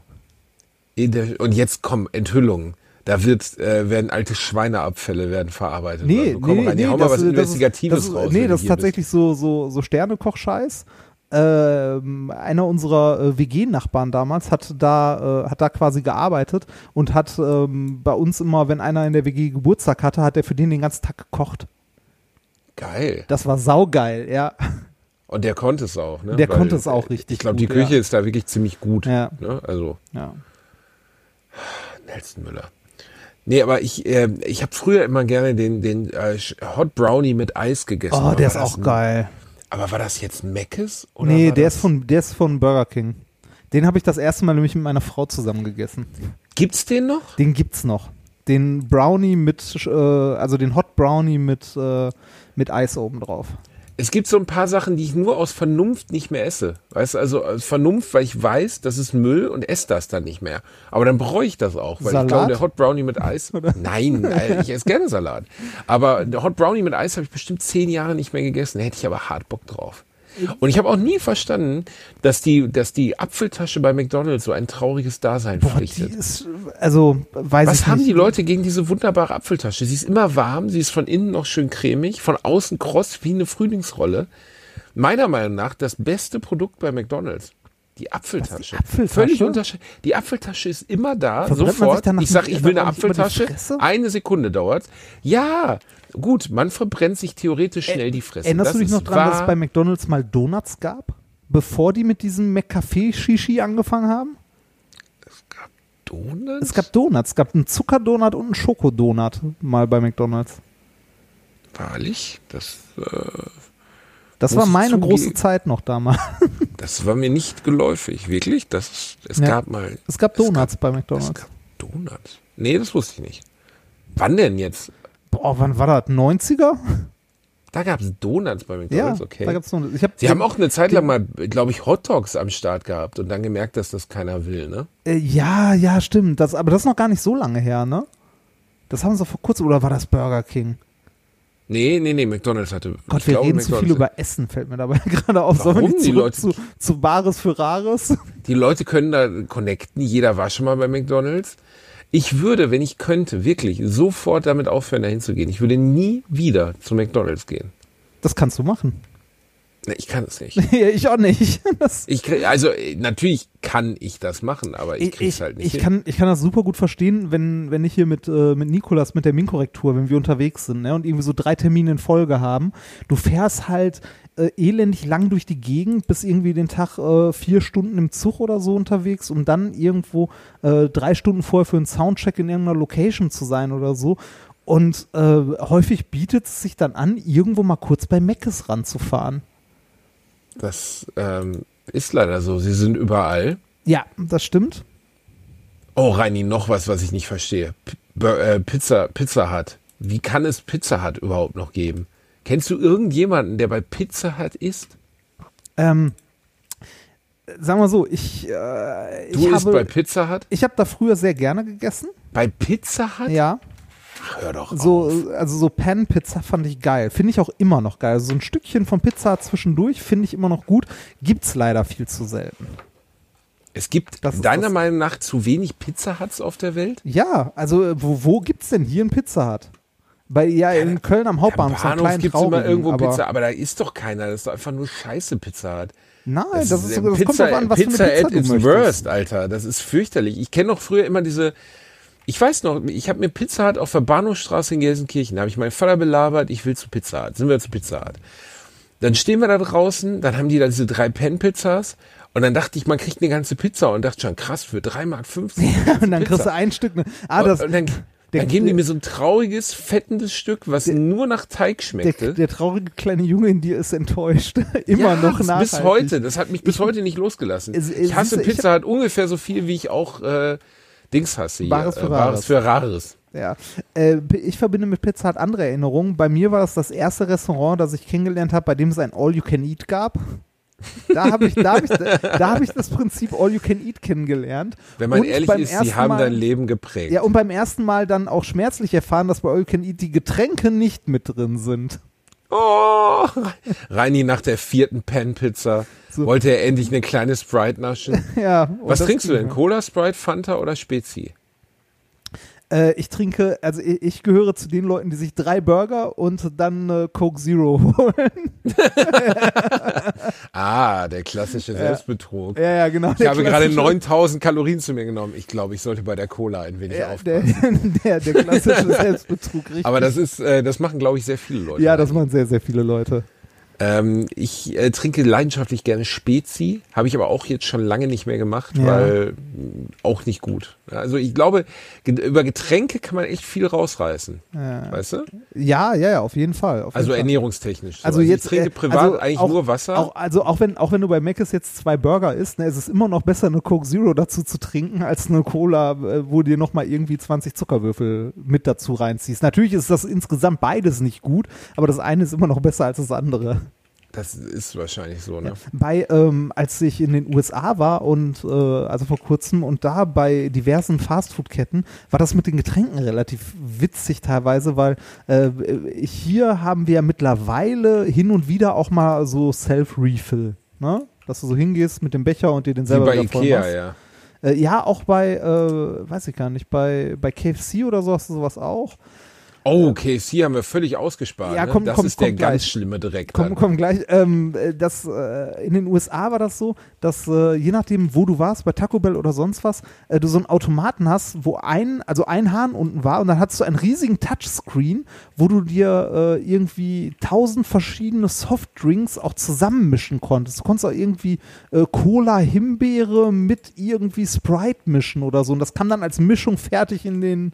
Der, und jetzt kommen Enthüllungen. Da wird, äh, werden alte Schweineabfälle werden verarbeitet. Nee, also, komm nee, rein, nee, hauen mal was das, das, Investigatives das, raus. Nee, das ist tatsächlich so, so, so Sternekoch-Scheiß. Ähm, einer unserer äh, WG-Nachbarn damals hat da, äh, hat da quasi gearbeitet und hat ähm, bei uns immer, wenn einer in der WG Geburtstag hatte, hat er für den den ganzen Tag gekocht. Geil. Das war saugeil, ja. Und der konnte es auch. Ne? Der konnte es auch richtig Ich glaube, die Küche ja. ist da wirklich ziemlich gut. Ja. Ne? Also ja. Nelson Müller. Nee, aber ich, äh, ich habe früher immer gerne den, den äh, Hot Brownie mit Eis gegessen. Oh, Aber der war ist auch ein- geil. Aber war das jetzt Meckes? Oder Nee, der ist, von, der ist von Burger King. Den habe ich das erste Mal nämlich mit meiner Frau zusammen gegessen. Gibt's den noch? Den gibt's noch. Den Brownie mit, äh, also den Hot Brownie mit, äh, mit Eis oben drauf. Es gibt so ein paar Sachen, die ich nur aus Vernunft nicht mehr esse. Weißt du, also aus Vernunft, weil ich weiß, das ist Müll und esse das dann nicht mehr. Aber dann bereue ich das auch, weil Salat? ich glaube, der Hot Brownie mit Eis. [LAUGHS] Nein, äh, ich esse gerne Salat. Aber der Hot Brownie mit Eis habe ich bestimmt zehn Jahre nicht mehr gegessen. Da hätte ich aber hart Bock drauf. Und ich habe auch nie verstanden, dass die, dass die Apfeltasche bei McDonalds so ein trauriges Dasein Boah, die pflichtet. ist, also, weiß Was ich haben nicht. die Leute gegen diese wunderbare Apfeltasche? Sie ist immer warm, sie ist von innen noch schön cremig, von außen kross wie eine Frühlingsrolle. Meiner Meinung nach das beste Produkt bei McDonalds. Die Apfeltasche. Apfeltasche? Völlig unterschiedlich. Die Apfeltasche ist immer da, Verbrennt sofort. Ich sag, nicht ich will eine die Apfeltasche. Eine Sekunde dauert. Ja, gut, man verbrennt sich theoretisch schnell die Fresse. Erinnerst das du dich noch dran, dass es bei McDonalds mal Donuts gab? Bevor die mit diesem McCafé-Shishi angefangen haben? Donuts? Es gab Donuts. Es gab einen Zuckerdonut und einen Schokodonut mal bei McDonalds. Wahrlich? Das, äh, Das Muss war meine große Zeit noch damals. [LAUGHS] das war mir nicht geläufig. Wirklich? Das, es Ja. gab mal. Es gab Donuts bei Es McDonalds. gab Donuts. Nee, das wusste ich nicht. Wann denn jetzt? Boah, wann war das? 90er? Da gab es Donuts bei Ja, McDonalds, okay. da gab's Donuts. Ich hab, Sie haben auch eine Zeit lang mal, glaube ich, Hot Dogs am Start gehabt und dann gemerkt, dass das keiner will, ne? Äh, ja, ja, stimmt. Das, aber das ist noch gar nicht so lange her, ne? Das haben sie vor kurzem, oder war das Burger King? Nee, nee, nee, McDonalds hatte. Gott, wir glaube, reden zu viel McDonald's- über Essen, fällt mir dabei [LAUGHS] gerade auf. Sollen wir Warum? Die Leute- zu, zu Bares für Rares? Die Leute können da connecten. Jeder war schon mal bei McDonalds. Ich würde, wenn ich könnte, wirklich sofort damit aufhören, dahin zu gehen. Ich würde nie wieder zu McDonalds gehen. Das kannst du machen. Nee, ich kann es nicht. [LAUGHS] Ich auch nicht. [LAUGHS] Das, Ich krieg, also äh, natürlich kann ich das machen, aber ich ich, krieg's ich, halt nicht ich, hin. kann, ich kann das super gut verstehen, wenn, wenn ich hier mit, äh, mit Nikolas, mit der Min-Korrektur, wenn wir unterwegs sind ne, und irgendwie so drei Termine in Folge haben. Du fährst halt äh, elendig lang durch die Gegend, bis irgendwie den Tag äh, vier Stunden im Zug oder so unterwegs, um dann irgendwo äh, drei Stunden vorher für einen Soundcheck in irgendeiner Location zu sein oder so. Und äh, häufig bietet es sich dann an, irgendwo mal kurz bei Meckes ranzufahren. Das ähm, ist leider so. Sie sind überall. Ja, das stimmt. Oh, Reini, noch was, was ich nicht verstehe. P äh, Pizza, Pizza Hut. Wie kann es Pizza Hut überhaupt noch geben? Kennst du irgendjemanden, der bei Pizza Hut isst? Ähm, sagen wir so, ich, äh, Du ich isst habe, bei Pizza Hut? ich habe da früher sehr gerne gegessen. Bei Pizza Hut? Ja, Ach, hör doch so, auf. also so Pan-Pizza fand ich geil. Finde ich auch immer noch geil. Also so ein Stückchen von Pizza zwischendurch finde ich immer noch gut. Gibt's leider viel zu selten. Es gibt Das deiner Meinung nach zu wenig Pizza Huts auf der Welt? Ja, also äh, wo, wo gibt's denn hier ein Pizza Hut? Bei, ja, in Köln am Hauptbahnhof, einen Bahnhof gibt es immer irgendwo aber, Pizza, aber da ist doch keiner. Das ist doch einfach nur scheiße Pizza Hut. Nein, das, ist, äh, so- das Pizza, kommt drauf an, was Pizza für eine Pizza at du its möchtest. worst, Alter. Das ist fürchterlich. Ich kenne noch früher immer diese. Ich weiß noch, ich habe mir Pizza Hut auf der Bahnhofstraße in Gelsenkirchen, da habe ich meinen Vater belabert, ich will zu Pizza Hut. Sind wir zu Pizza Hut. Dann stehen wir da draußen, dann haben die da diese drei Pen-Pizzas und dann dachte ich, man kriegt eine ganze Pizza und dachte schon, krass, für 3,50 Mark. [LAUGHS] Und dann kriegst du ein Stück. Ne, ah, das, und dann, der- dann geben die der- mir so ein trauriges, fettendes Stück, was nur nach Teig der, schmeckte. der traurige kleine Junge in dir ist enttäuscht. [LAUGHS] Immer ja, noch bis nachhaltig. heute. Das hat mich bis heute nicht losgelassen. Es- es- ich hasse siehst du, ich Pizza Hut ungefähr so viel, wie ich auch äh, Dings hasse. Hier. Bares für äh, Bares für Rares. Ja, äh, ich verbinde mit Pizza Hut andere Erinnerungen. Bei mir war das das erste Restaurant, das ich kennengelernt habe, bei dem es ein All-You-Can-Eat gab. Da habe ich, da hab ich, da hab ich das Prinzip All-You-Can-Eat kennengelernt. Wenn man Und ehrlich ist, sie haben Mal, dein Leben geprägt. Ja, und beim ersten Mal dann auch schmerzlich erfahren, dass bei All-You-Can-Eat die Getränke nicht mit drin sind. oh, Reini nach der vierten Pan-Pizza So. wollte er endlich eine kleine Sprite naschen. [LAUGHS] Ja, Was trinkst du denn? Cola, Sprite, Fanta oder Spezi? Äh, ich trinke, also ich, ich gehöre zu den Leuten, die sich drei Burger und dann äh, Coke Zero [LAUGHS] holen. [LAUGHS] Ah, der klassische Selbstbetrug. ja, ja, genau. Ich habe gerade 9000 Kalorien zu mir genommen. Ich glaube, ich sollte bei der Cola ein wenig ja, aufpassen. der, [LAUGHS] der, der klassische Selbstbetrug, richtig. Aber das ist, äh, das machen, glaube ich, sehr viele Leute. ja, das machen sehr, sehr viele Leute. Ähm, ich äh, trinke leidenschaftlich gerne Spezi, habe ich aber auch jetzt schon lange nicht mehr gemacht, Ja. weil mh, auch nicht gut. Also ich glaube, über Getränke kann man echt viel rausreißen, Ja, weißt du? ja, ja, ja, auf jeden Fall. Auf Also jeden Fall. ernährungstechnisch. So. Also jetzt ich trinke äh, privat also eigentlich auch, nur Wasser. Auch, also auch wenn, auch wenn du bei Mc's jetzt zwei Burger isst, ne, ist es immer noch besser, eine Coke Zero dazu zu trinken, als eine Cola, äh, wo dir nochmal irgendwie 20 Zuckerwürfel mit dazu reinziehst. Natürlich ist das insgesamt beides nicht gut, aber das eine ist immer noch besser als das andere. Das ist wahrscheinlich so, ne? Bei, ähm, als ich in den USA war und äh, also vor kurzem und da bei diversen Fastfood-Ketten war das mit den Getränken relativ witzig teilweise, weil äh, hier haben wir ja mittlerweile hin und wieder auch mal so Self-Refill, ne? Dass du so hingehst mit dem Becher und dir den Wie selber bei wieder voll Ikea, machst. ja. Äh, ja, auch bei, äh, weiß ich gar nicht, bei, bei KFC oder so hast du sowas auch. Oh, KFC haben wir völlig ausgespart. Ja, ne? komm, das komm, ist der komm ganz gleich. schlimme Dreck. Komm, dann. komm gleich. Ähm, äh, das, äh, in den USA war das so, dass äh, je nachdem, wo du warst, bei Taco Bell oder sonst was, äh, du so einen Automaten hast, wo ein, also ein Hahn unten war und dann hattest du einen riesigen Touchscreen, wo du dir äh, irgendwie tausend verschiedene Softdrinks auch zusammenmischen konntest. Du konntest auch irgendwie äh, Cola Himbeere mit irgendwie Sprite mischen oder so und das kam dann als Mischung fertig in den,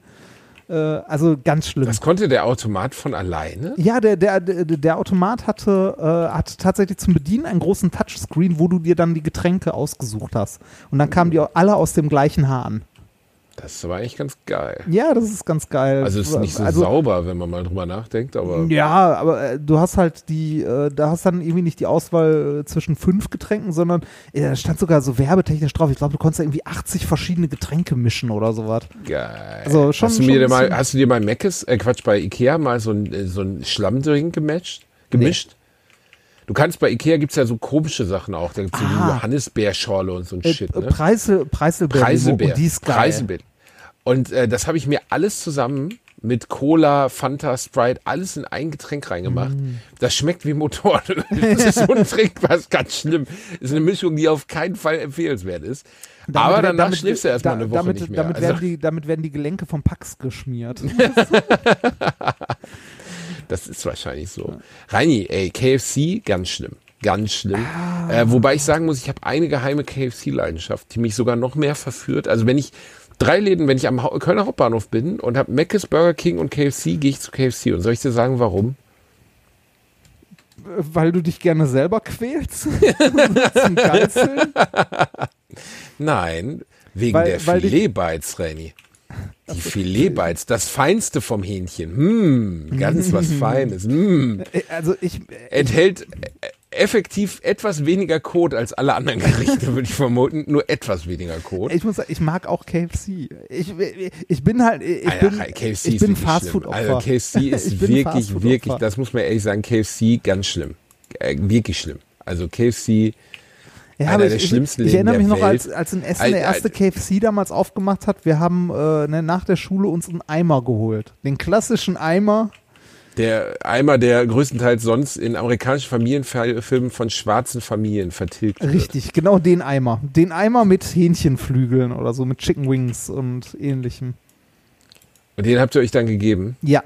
äh, also ganz schlimm. Das konnte der Automat von alleine? Ja, der, der, der, der Automat hatte, äh, hat tatsächlich zum Bedienen einen großen Touchscreen, wo du dir dann die Getränke ausgesucht hast. Und dann kamen die alle aus dem gleichen Hahn. Das war eigentlich ganz geil. Ja, das ist ganz geil. Also es ist nicht so Also, sauber, wenn man mal drüber nachdenkt, aber Ja, aber äh, du hast halt die, äh, da hast dann irgendwie nicht die Auswahl äh, zwischen fünf Getränken, sondern äh, da stand sogar so werbetechnisch drauf. Ich glaube, du konntest da irgendwie 80 verschiedene Getränke mischen oder sowas. geil. Also schon- hast, du schon mir denn mal, hast du dir bei Meckes, äh Quatsch, bei Ikea mal so ein, so ein Schlammdrink gematcht, gemischt? Du kannst bei Ikea gibt's ja so komische Sachen auch. Da gibt's so die Ah. Johannisbeerschorle und so ein Äh, Shit. äh, Ne? Preiselbeere. Preiselbeer. Und die ist geil. Preiselbeer. Und äh, das habe ich mir alles zusammen mit Cola, Fanta, Sprite, alles in ein Getränk reingemacht. Mm. Das schmeckt wie Motoröl. [LAUGHS] Das ist Trink, was ganz schlimm. Das ist eine Mischung, die auf keinen Fall empfehlenswert ist. Aber Damit- danach damit- schläfst du erstmal da- eine Woche damit, nicht mehr. Damit, Also, werden die, damit werden die Gelenke vom Pax geschmiert. [LAUGHS] [LAUGHS] das ist wahrscheinlich so. Reini, ey, KFC, ganz schlimm. Ganz schlimm. Äh, wobei ich sagen muss, ich habe eine geheime KFC-Leidenschaft, die mich sogar noch mehr verführt. Also wenn ich drei Läden, wenn ich am Kölner Hauptbahnhof bin und habe Mc's, Burger King und KFC, gehe ich zu KFC. Und soll ich dir sagen, warum? Weil du dich gerne selber quälst? [LAUGHS] Zum Geißeln? [LAUGHS] Nein, wegen Weil- der Filetbites, Reini. Die Filetbites, das Feinste vom Hähnchen. Hm, ganz was [LAUGHS] Feines. Hm. Äh, Also ich, Enthält äh, effektiv etwas weniger Kot als alle anderen Gerichte, [LAUGHS] würde ich vermuten. Nur etwas weniger Kot. ich muss sagen, ich mag auch KFC. Ich, ich bin halt, ich Alter, bin, KFC ich ist bin Fastfood-Opfer. Also KFC [LAUGHS] ist wirklich, wirklich, das muss man ehrlich sagen, KFC ganz schlimm. Äh, wirklich schlimm. Also KFC, Ja, Einer der ich, schlimmsten ich, ich erinnere mich noch, als, Welt. als in Essen der erste KFC damals aufgemacht hat. Wir haben äh, ne, nach der Schule uns einen Eimer geholt. Den klassischen Eimer. der Eimer, der größtenteils sonst in amerikanischen Familienfilmen von schwarzen Familien vertilgt wird. Richtig, genau den Eimer. Den Eimer mit Hähnchenflügeln oder so, mit Chicken Wings und ähnlichem. Und den habt ihr euch dann gegeben. Ja,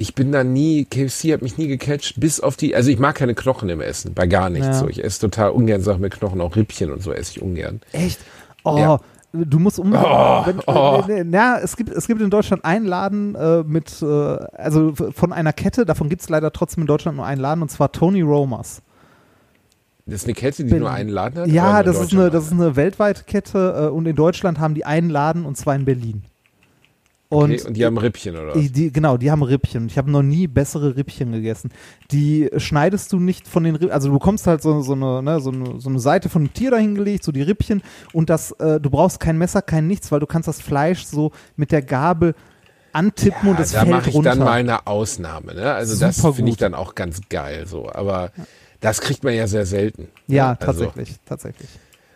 Ich bin da nie, KFC hat mich nie gecatcht, bis auf die, also ich mag keine Knochen im Essen, bei gar nichts Ja. so. Ich esse total ungern Sachen mit Knochen, auch Rippchen und so esse ich ungern. echt. Oh, Ja. du musst um. Oh, wenn, oh. äh, na, es gibt, es gibt in Deutschland einen Laden äh, mit, äh, also von einer Kette, davon gibt es leider trotzdem in Deutschland nur einen Laden und zwar Tony Romers. Das ist eine Kette, die Bin- nur einen Laden hat? Ja, das ist, eine, das ist eine weltweite Kette äh, und in Deutschland haben die einen Laden und zwar in Berlin. Und, Okay, und die haben Rippchen oder? Ich- Die, genau, die haben Rippchen. Ich habe noch nie bessere Rippchen gegessen. Die schneidest du nicht von den Rippchen, also du bekommst halt so, so, eine, ne, so, eine, so eine Seite von einem Tier dahingelegt, so die Rippchen und das, äh, du brauchst kein Messer, kein nichts, weil du kannst das Fleisch so mit der Gabel antippen und es da fällt mache ich runter. dann mal eine Ausnahme. Ne? Also das Super finde ich dann auch ganz geil so. Aber das kriegt man ja sehr selten. ja, ne? Also, tatsächlich, tatsächlich.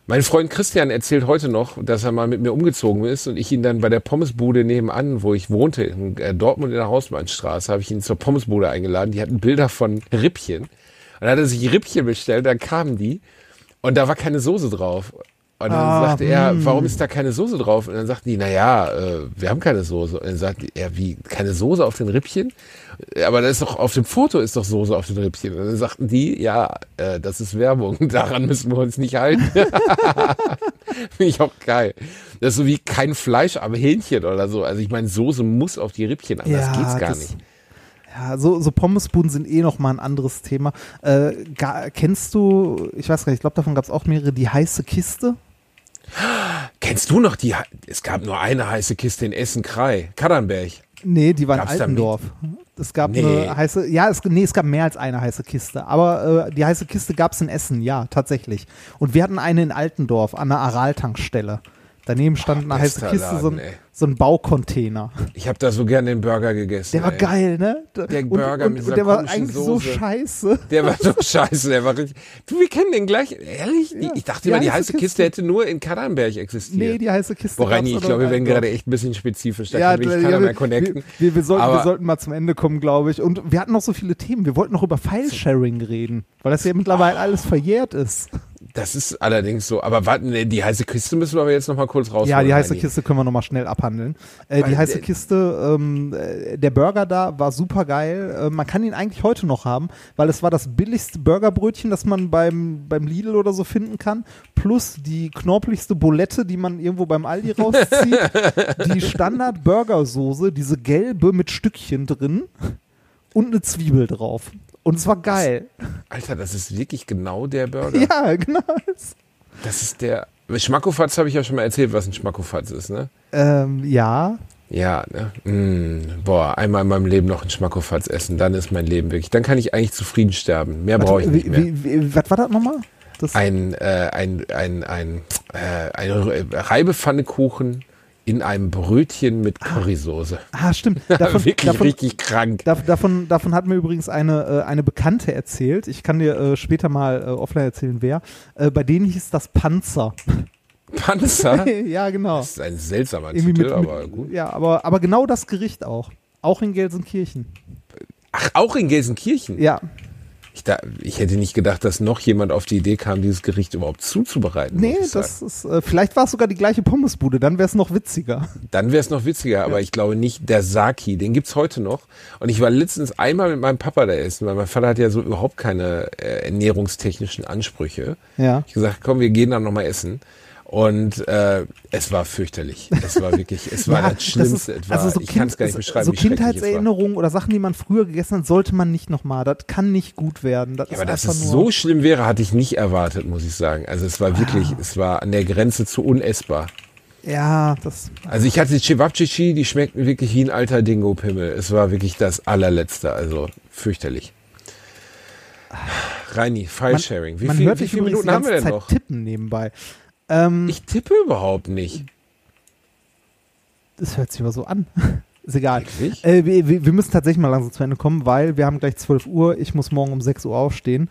Mein Freund Christian erzählt heute noch, dass er mal mit mir umgezogen ist und ich ihn dann bei der Pommesbude nebenan, wo ich wohnte, in äh, Dortmund in der Hausmannstraße, habe ich ihn zur Pommesbude eingeladen. Die hatten Bilder von Rippchen. Und dann hat er sich Rippchen bestellt, dann kamen die und da war keine Soße drauf. Und dann Ah, sagte er, hm. warum ist da keine Soße drauf? Und dann sagten die, naja, äh, wir haben keine Soße. Und dann sagte er, wie, keine Soße auf den Rippchen? Aber da ist doch, auf dem Foto ist doch Soße auf den Rippchen. Und dann sagten die, ja, äh, das ist Werbung, [LAUGHS] daran müssen wir uns nicht halten. [LAUGHS] Finde ich auch geil. Das ist so wie kein Fleisch am Hähnchen oder so. Also ich meine, Soße muss auf die Rippchen, anders Ja, geht's gar das- nicht. Ja, so, so Pommesbuden sind eh noch mal ein anderes Thema. Äh, ga, kennst du, ich weiß gar nicht, ich glaube, davon gab es auch mehrere, die heiße Kiste? Kennst du noch die, es gab nur eine heiße Kiste in Essen-Krei, Kadernberg. Nee, die war Gab's in Altendorf. Es gab Nee. eine heiße, ja, es, nee, es gab mehr als eine heiße Kiste. Aber äh, die heiße Kiste gab es in Essen, ja, tatsächlich. Und wir hatten eine in Altendorf an der Aral-Tankstelle. Daneben stand eine heiße Kiste, so ein, so ein Baucontainer. Ich habe da so gern den Burger gegessen. Der war ey. geil, ne? Der und, Burger und, mit und der war eigentlich so Soße. scheiße. Der war so [LAUGHS] scheiße, der war richtig. Du, wir kennen den gleich. Ehrlich? Die- ich dachte die immer, die heiße Kiste, Kiste. hätte nur in Kadernberg existiert. Nee, die heiße Kiste. Boah, Reini, ich glaube, wir werden gerade echt ein bisschen spezifisch. Da Ja, kann wirklich ja, keiner mehr connecten. Wir, wir, wir, sollten, Aber- wir sollten mal zum Ende kommen, glaube ich. Und wir hatten noch so viele Themen. Wir wollten noch über File-Sharing reden, weil das ja mittlerweile alles verjährt ist. Das ist allerdings so. Aber warten, die heiße Kiste müssen wir aber jetzt noch mal kurz rausholen. Ja, die heiße. Kiste können wir nochmal schnell abhandeln. Äh, die heiße der- Kiste, ähm, äh, der Burger da war super geil. Äh, man kann ihn eigentlich heute noch haben, weil es war das billigste Burgerbrötchen, das man beim, beim Lidl oder so finden kann. Plus die knorpeligste Bulette, die man irgendwo beim Aldi [LAUGHS] rauszieht. die Standard-Burgersoße, diese gelbe mit Stückchen drin und eine Zwiebel drauf. Und es war geil. Alter, das ist wirklich genau der Burger. Ja, genau. Das ist der. Schmackofatz habe ich ja schon mal erzählt, was ein Schmackofatz ist, ne? Ähm, ja. Ja, ne? Mm, boah, einmal in meinem Leben noch ein Schmackofatz essen, dann ist mein Leben wirklich. Dann kann ich eigentlich zufrieden sterben. Mehr brauche ich nicht mehr. wie, wie, was war das nochmal? Das, ein, äh, ein, ein, ein, äh, ein Reibepfannekuchen in einem Brötchen mit Currysoße. ah, stimmt. [LAUGHS] Davon, Wirklich davon, richtig krank. Dav- Davon, davon hat mir übrigens eine, äh, eine Bekannte erzählt. Ich kann dir äh, später mal äh, offline erzählen, wer. Äh, bei denen hieß das Panzer. Panzer? [LAUGHS] ja, genau. Das ist ein seltsamer Irgendwie Titel, mit, aber mit, gut. Ja, aber, aber genau das Gericht auch. Auch in Gelsenkirchen. Ach, auch in Gelsenkirchen? Ja. Ich, da, ich hätte nicht gedacht, dass noch jemand auf die Idee kam, dieses Gericht überhaupt zuzubereiten. Nee, das ist, äh, vielleicht war es sogar die gleiche Pommesbude, dann wäre es noch witziger. Dann wäre es noch witziger, aber ich glaube nicht, der Saki, den gibt's heute noch. Und ich war letztens einmal mit meinem Papa da essen, weil mein Vater hat ja so überhaupt keine äh, ernährungstechnischen Ansprüche. Ja. Ich gesagt, komm, wir gehen dann noch mal essen. Und äh, es war fürchterlich. Es war wirklich, es war Ja, das Schlimmste. ist- es war, also so ich kann es gar nicht beschreiben, So. Kindheitserinnerungen oder Sachen, die man früher gegessen hat, sollte man nicht nochmal. Das kann nicht gut werden. Das Ja, ist aber dass es so schlimm wäre, hatte ich nicht erwartet, muss ich sagen. Also es war wirklich, es war an der Grenze zu unessbar. Ja, das. Also ich hatte Cevapcici, die schmeckten wirklich wie ein alter Dingo-Pimmel. Es war wirklich das allerletzte, also fürchterlich. Reini, File-Sharing. Wie, man viel, wie viele Minuten die haben wir denn Zeit noch? tippen nebenbei. Ähm, Ich tippe überhaupt nicht. das hört sich aber so an. [LAUGHS] ist egal. Äh, wir, wir müssen tatsächlich mal langsam zu Ende kommen, weil wir haben gleich 12 Uhr. Ich muss morgen um 6 Uhr aufstehen.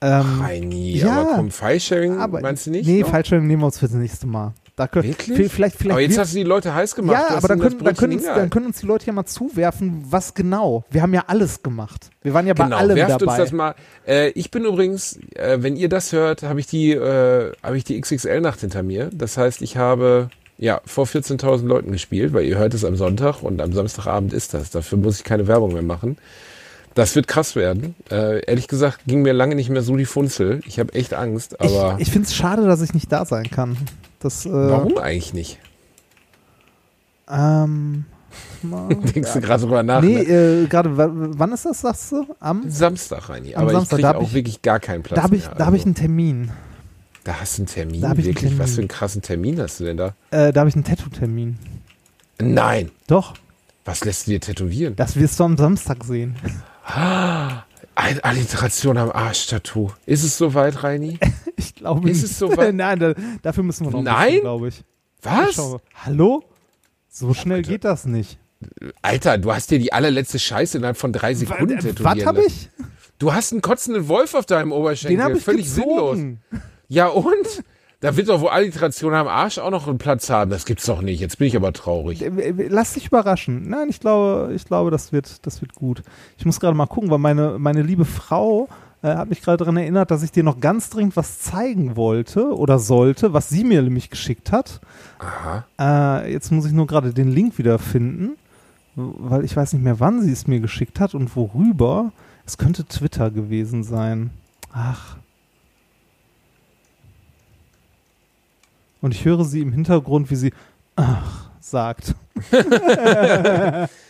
Ähm, Reini, ja, aber komm, File-Sharing meinst du nicht? Nee, noch? Fallschirm nehmen wir uns fürs nächste Mal. Da können, Wirklich? Vielleicht, vielleicht, aber jetzt wir- hast du die Leute heiß gemacht. ja, aber dann können, dann, können uns, dann können uns die Leute ja mal zuwerfen, was genau. Wir haben ja alles gemacht. Wir waren ja bei Genau, allem werft dabei. uns das mal. Äh, ich bin übrigens, äh, wenn ihr das hört, habe ich die, äh, habe ich die XXL-Nacht hinter mir. Das heißt, ich habe ja vor 14.000 Leuten gespielt, weil ihr hört es am Sonntag und am Samstagabend ist das. Dafür muss ich keine Werbung mehr machen. Das wird krass werden. Äh, ehrlich gesagt ging mir lange nicht mehr so die Funzel. Ich habe echt Angst, aber ich ich finde es schade, dass ich nicht da sein kann. Das, äh, warum eigentlich nicht? Ähm, [LAUGHS] mal, Denkst du gerade drüber nach? nee, ne? äh, gerade, wann ist das, sagst du? Am? Samstag, Reini. am Aber Samstag, ich kriege auch ich- wirklich gar keinen Platz Da habe ich, mehr. da hab ich Also, einen Termin. da hast du einen Termin? da hab ich einen wirklich? Was Termin. für einen krassen Termin hast du denn da? Äh, da habe ich einen Tattoo-Termin. Nein. Doch, Was lässt du dir tätowieren? das wirst du am Samstag sehen. Ein Alliteration am Arsch-Tattoo. Ist es soweit, Reini? [LAUGHS] Ich glaube Ist nicht. es soweit? [LAUGHS] Nein, da, dafür müssen wir noch Nein? glaube ich. Was? Hallo? So schnell geht das nicht. Alter, du hast dir die allerletzte Scheiße innerhalb von drei Sekunden Was tätowieren habe lassen. ich? Du hast einen kotzenden Wolf auf deinem Den Oberschenkel. habe ich Völlig sinnlos. gezogen. Ja und? Da wird doch wohl Alliteration am Arsch auch noch einen Platz haben. Das gibt's doch nicht. Jetzt bin ich aber traurig. Äh, Lass dich überraschen. Nein, ich glaube, ich glaube, das wird, das wird gut. Ich muss gerade mal gucken, weil meine, meine liebe Frau äh, hat mich gerade daran erinnert, dass ich dir noch ganz dringend was zeigen wollte oder sollte, was sie mir nämlich geschickt hat. Aha. Äh, jetzt muss ich nur gerade den Link wieder finden, weil ich weiß nicht mehr, wann sie es mir geschickt hat und worüber. Es könnte Twitter gewesen sein. Ach. Und ich höre sie im Hintergrund, wie sie ach sagt. [LAUGHS] [LAUGHS]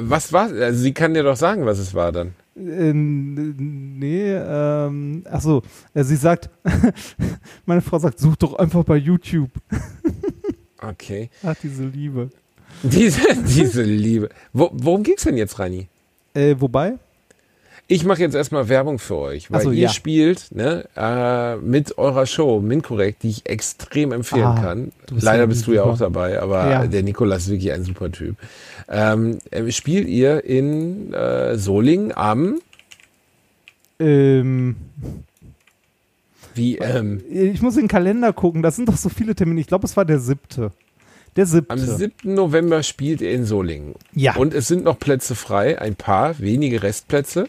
Was war? Also sie kann dir doch sagen, was es war dann. Äh, nee, ähm, achso, äh, sie sagt, [LAUGHS] meine Frau sagt, such doch einfach bei YouTube. [LAUGHS] Okay. Ach, diese Liebe. Diese, diese Liebe. Wo, worum ging's denn jetzt, Reini? Äh, wobei? Ich mache jetzt erstmal Werbung für euch, weil so, ihr ja. spielt ne, äh, mit eurer Show Minkorrekt, die ich extrem empfehlen Ah, kann. bist Leider ja bist du ja super. auch dabei, aber Ja. der Nikolas ist wirklich ein super Typ. Ähm, äh, spielt ihr in äh, Solingen am, Ähm, wie, ähm, ich muss in den Kalender gucken, das sind doch so viele Termine. Ich glaube, es war der siebte. Der siebte. am 7. November spielt ihr in Solingen. Ja. Und es sind noch Plätze frei, ein paar, wenige Restplätze.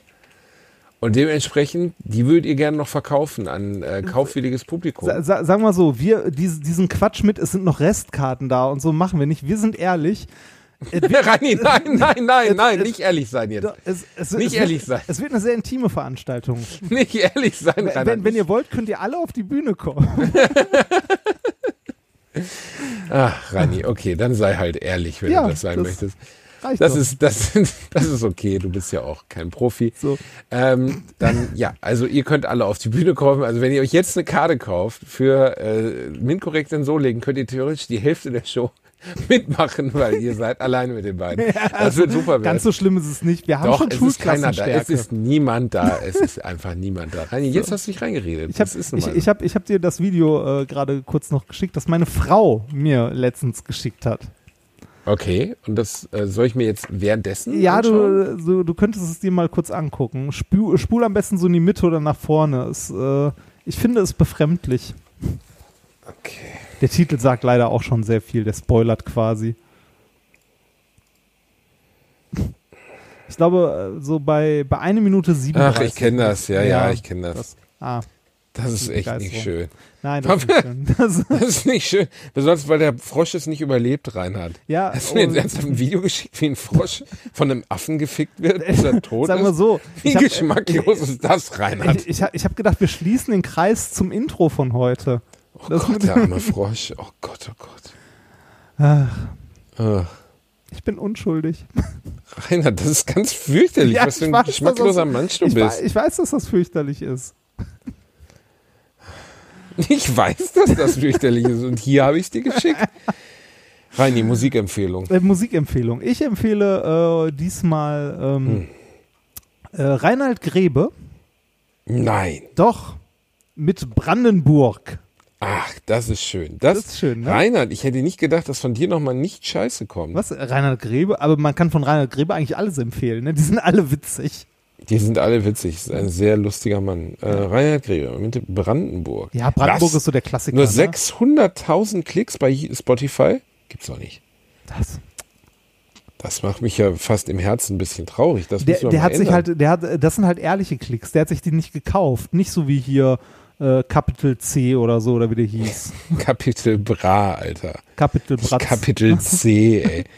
Und dementsprechend, die würdet ihr gerne noch verkaufen an äh, kaufwilliges Publikum. Sa sa sagen wir so, wir diese, diesen Quatsch mit, es sind noch Restkarten da und so machen wir nicht. Wir sind ehrlich. [LAUGHS] Rani, nein, [LAUGHS] nein, nein, nein, nicht ehrlich sein jetzt. es, es, Nicht es ehrlich sein. Es wird eine sehr intime Veranstaltung. [LAUGHS] Nicht ehrlich sein, Wenn, Rainer. wenn, wenn ihr wollt, könnt ihr alle auf die Bühne kommen. Ach, Rani, okay, dann sei halt ehrlich, wenn Ja, du das sein das möchtest. Reicht Das doch. ist, das, das ist okay, du bist ja auch kein Profi. So. Ähm, dann, ja, also ihr könnt alle auf die Bühne kommen. Also wenn ihr euch jetzt eine Karte kauft für äh, Minkorrekt in Solingen, könnt ihr theoretisch die Hälfte der Show [LAUGHS] mitmachen, weil ihr seid alleine mit den beiden. das wird super werden. Ganz so schlimm ist es nicht. Wir haben Doch, schon es ist keiner da. Es ist niemand da. [LAUGHS] Es ist einfach niemand da. Rani, jetzt hast du dich reingeredet. Ich habe ich, mal ich hab, ich hab dir das Video äh, gerade kurz noch geschickt, das meine Frau mir letztens geschickt hat. Okay, und das äh, soll ich mir jetzt währenddessen Ja, anschauen? du, so, du könntest es dir mal kurz angucken. Spul, spul am besten so in die Mitte oder nach vorne. Es, äh, ich finde es befremdlich. Okay. Der Titel sagt leider auch schon sehr viel, der spoilert quasi. Ich glaube, äh, so bei, bei 1 Minute 37. Ach, ich kenne das, ja, ja, ich kenne das. Ah, Das ist echt nicht schön. nein, [LAUGHS] das ist nicht schön. Das, Das ist nicht schön. Besonders, weil der Frosch es nicht überlebt, Reinhard. ja, Hast du mir jetzt ein Video geschickt, wie ein Frosch von einem Affen gefickt wird, bis er [LAUGHS] tot Sagen wir so. Wie hab- geschmacklos ist das, Reinhard? Ich, ich, hab- ich habe gedacht, wir schließen den Kreis zum Intro von heute. Oh das Gott, [LAUGHS] der arme Frosch. Oh Gott, oh Gott. Ach, Ach, ich bin unschuldig. Reinhard, das ist ganz fürchterlich, Ja, was für ein weiß, geschmackloser das- Mensch du ich, bist. wei- ich weiß, dass das fürchterlich ist. [LAUGHS] Ich weiß, dass das fürchterlich ist und hier habe ich es dir geschickt. [LAUGHS] Reini, Musikempfehlung. Äh, Musikempfehlung. Ich empfehle äh, diesmal ähm, Hm. äh, Reinhard Grebe. Nein. Doch. Mit Brandenburg. Ach, das ist schön. Das, Das ist schön, ne? Reinhard, ich hätte nicht gedacht, dass von dir nochmal nicht scheiße kommt. Was? Reinhard Grebe? Aber man kann von Reinhard Grebe eigentlich alles empfehlen. Ne? Die sind alle witzig. Die sind alle witzig. Ist ein sehr lustiger Mann. Äh, Reinhard Grebe mit Brandenburg. Ja, Brandenburg Was? ist so der Klassiker. Nur ne? 600.000 Klicks bei Spotify? Gibt's doch nicht. Das. Das macht mich ja fast im Herzen ein bisschen traurig. Das Der, der hat sich ändern. halt, der hat, das sind halt ehrliche Klicks. Der hat sich die nicht gekauft. Nicht so wie hier äh, Capital C oder so, oder wie der hieß. [LAUGHS] Kapitel Bra, Alter. Capital Das Bratz. Kapitel C, ey. [LAUGHS]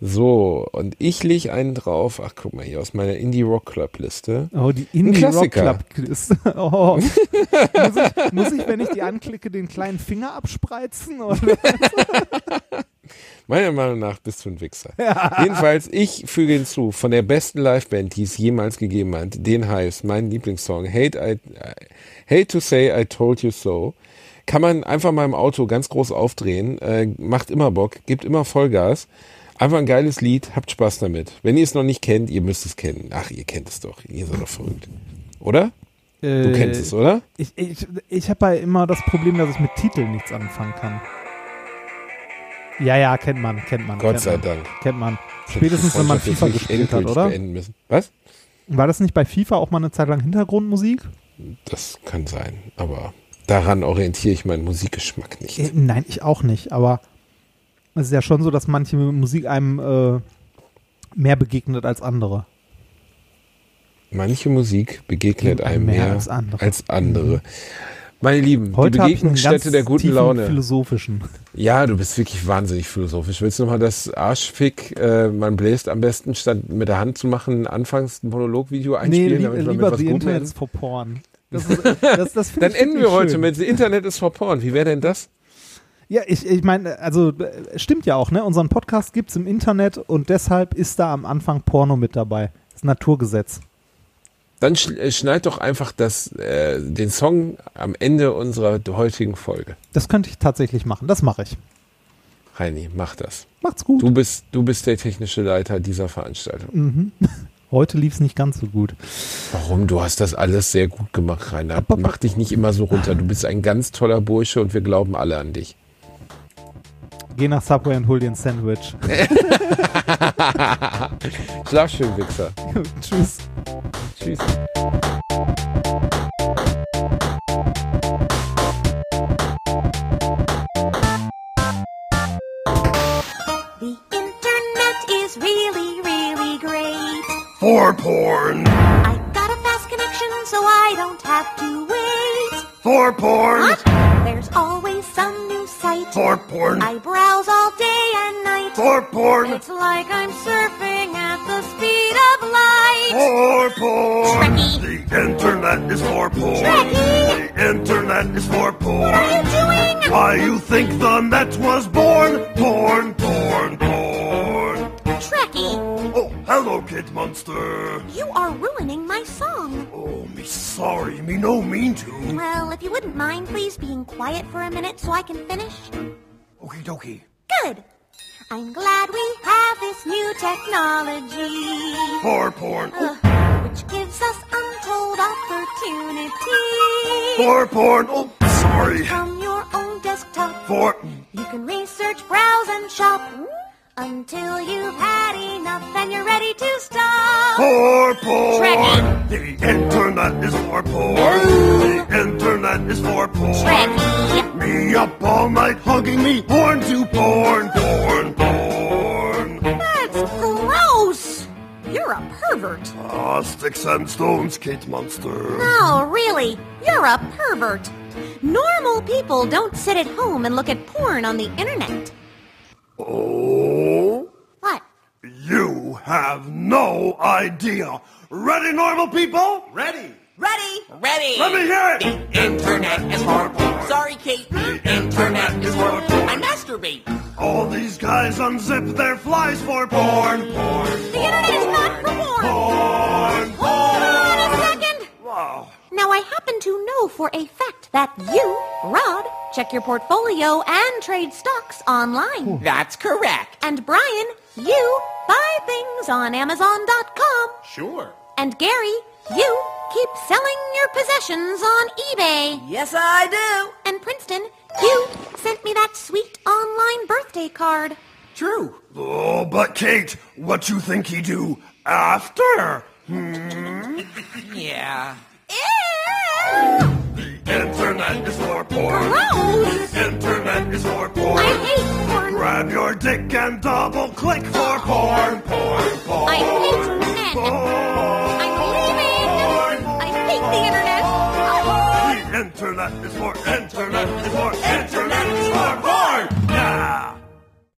So, und ich leg einen drauf. Ach, guck mal hier aus meiner Indie Rock Club Liste. Oh, die Indie Rock. Club ist. [LAUGHS] Oh. muss, ich, muss ich, wenn ich die anklicke, den kleinen Finger abspreizen? Oder? Meiner Meinung nach bist du ein Wichser. Jedenfalls, ich füge hinzu, von der besten Liveband, die es jemals gegeben hat, den heißt, mein Lieblingssong, Hate, I, Hate to Say I Told You So, kann man einfach mal im Auto ganz groß aufdrehen, äh, macht immer Bock, gibt immer Vollgas. Einfach ein geiles Lied, habt Spaß damit. Wenn ihr es noch nicht kennt, ihr müsst es kennen. Ach, ihr kennt es doch, ihr seid doch verrückt. Oder? Du kennst es, oder? Äh, Ich, ich, ich habe ja immer das Problem, dass ich mit Titeln nichts anfangen kann. Ja, ja, kennt man, kennt man. Gott kennt sei man, Dank. Kennt man. Spätestens, wenn man FIFA gespielt hat, oder? Was? War das nicht bei FIFA auch mal eine Zeit lang Hintergrundmusik? Das kann sein, aber daran orientiere ich meinen Musikgeschmack nicht. Äh, nein, ich auch nicht, aber es ist ja schon so, dass manche Musik einem äh, mehr begegnet als andere. Manche Musik begegnet einem mehr, als andere. Als andere. Meine Lieben, Heute die Begegnungsstätte der guten Laune. philosophischen. Ja, du bist wirklich wahnsinnig philosophisch. Willst du nochmal das Arschfick, äh, man bläst am besten, statt mit der Hand zu machen, anfangs ein Monologvideo Nee, einspielen, li damit wir mit lieber was The Gutem Internet enden? is for Porn. [LAUGHS] Das, ist, das, das Dann enden wir heute schön. mit The Internet is for Porn. Wie wäre denn das? Ja, ich, ich meine, also äh, stimmt ja auch, ne? Unseren Podcast gibt's im Internet und deshalb ist da am Anfang Porno mit dabei. Das ist Naturgesetz. Dann äh, schneid doch einfach das, äh, den Song am Ende unserer heutigen Folge. Das könnte ich tatsächlich machen. Das mache ich. Heini, mach das. Macht's gut. Du bist, du bist der technische Leiter dieser Veranstaltung. Mhm. [LAUGHS] Heute lief's nicht ganz so gut. Warum? Du hast das alles sehr gut gemacht, Rainer. Mach dich nicht immer so runter. Du bist ein ganz toller Bursche und wir glauben alle an dich. Geh nach Subway und hol dir ein Sandwich. [LAUGHS] Schlaf schön, Wichser. [LAUGHS] Tschüss. Tschüss. The internet is really, really great. For porn. I got a fast connection so I don't have to wait. For porn. What? There's always some new site. For porn. I browse all day and night. For porn. It's like I'm surfing at the speed of light. For porn. Trekkie. The internet is for porn. Trekkie. The internet is for porn. What are you doing? Why you think the net was born? Porn, porn, porn. Hello, Kid Monster. you are ruining my song. Oh, me sorry, me no mean to. Well, if you wouldn't mind, please being quiet for a minute so I can finish. Okie dokie. Good. I'm glad we have this new technology. For porn. uh, which gives us untold opportunity. For porn. Oh, sorry. From your own desktop, For. you can research, browse, and shop until you've had enough and you're ready to stop. for porn. Shrek. The internet is for porn. The internet is for porn. Shrek. Me up all night hugging me porn to porn, porn, porn. That's gross. You're a pervert. Ah, sticks and stones, Kate Monster. No, really, you're a pervert. Normal people don't sit at home and look at porn on the internet. Oh, What? you have no idea. Ready, normal people? Ready. Ready? Ready. Let me hear it. The internet is for porn. Sorry, Kate. The Internet is for porn. I masturbate. All these guys unzip their flies for porn, porn, The internet is not for porn. porn. Hold on a second. Wow. Now, I happen to know for a fact that you, Rod, check your portfolio and trade stocks online. That's correct. And Brian, you buy things on Amazon.com. Sure. And Gary, you keep selling your possessions on eBay. Yes, I do. And Princeton, you sent me that sweet online birthday card. True. Oh, but Kate, what you think he do after? Hmm? [LAUGHS] Yeah. Ew! Internet is for porn. Gross! Internet is for porn. I hate porn. Grab your dick and double click for porn, porn, porn. I hate men. porn. I'm leaving. I hate the internet. The internet is for internet is for internet is for porn.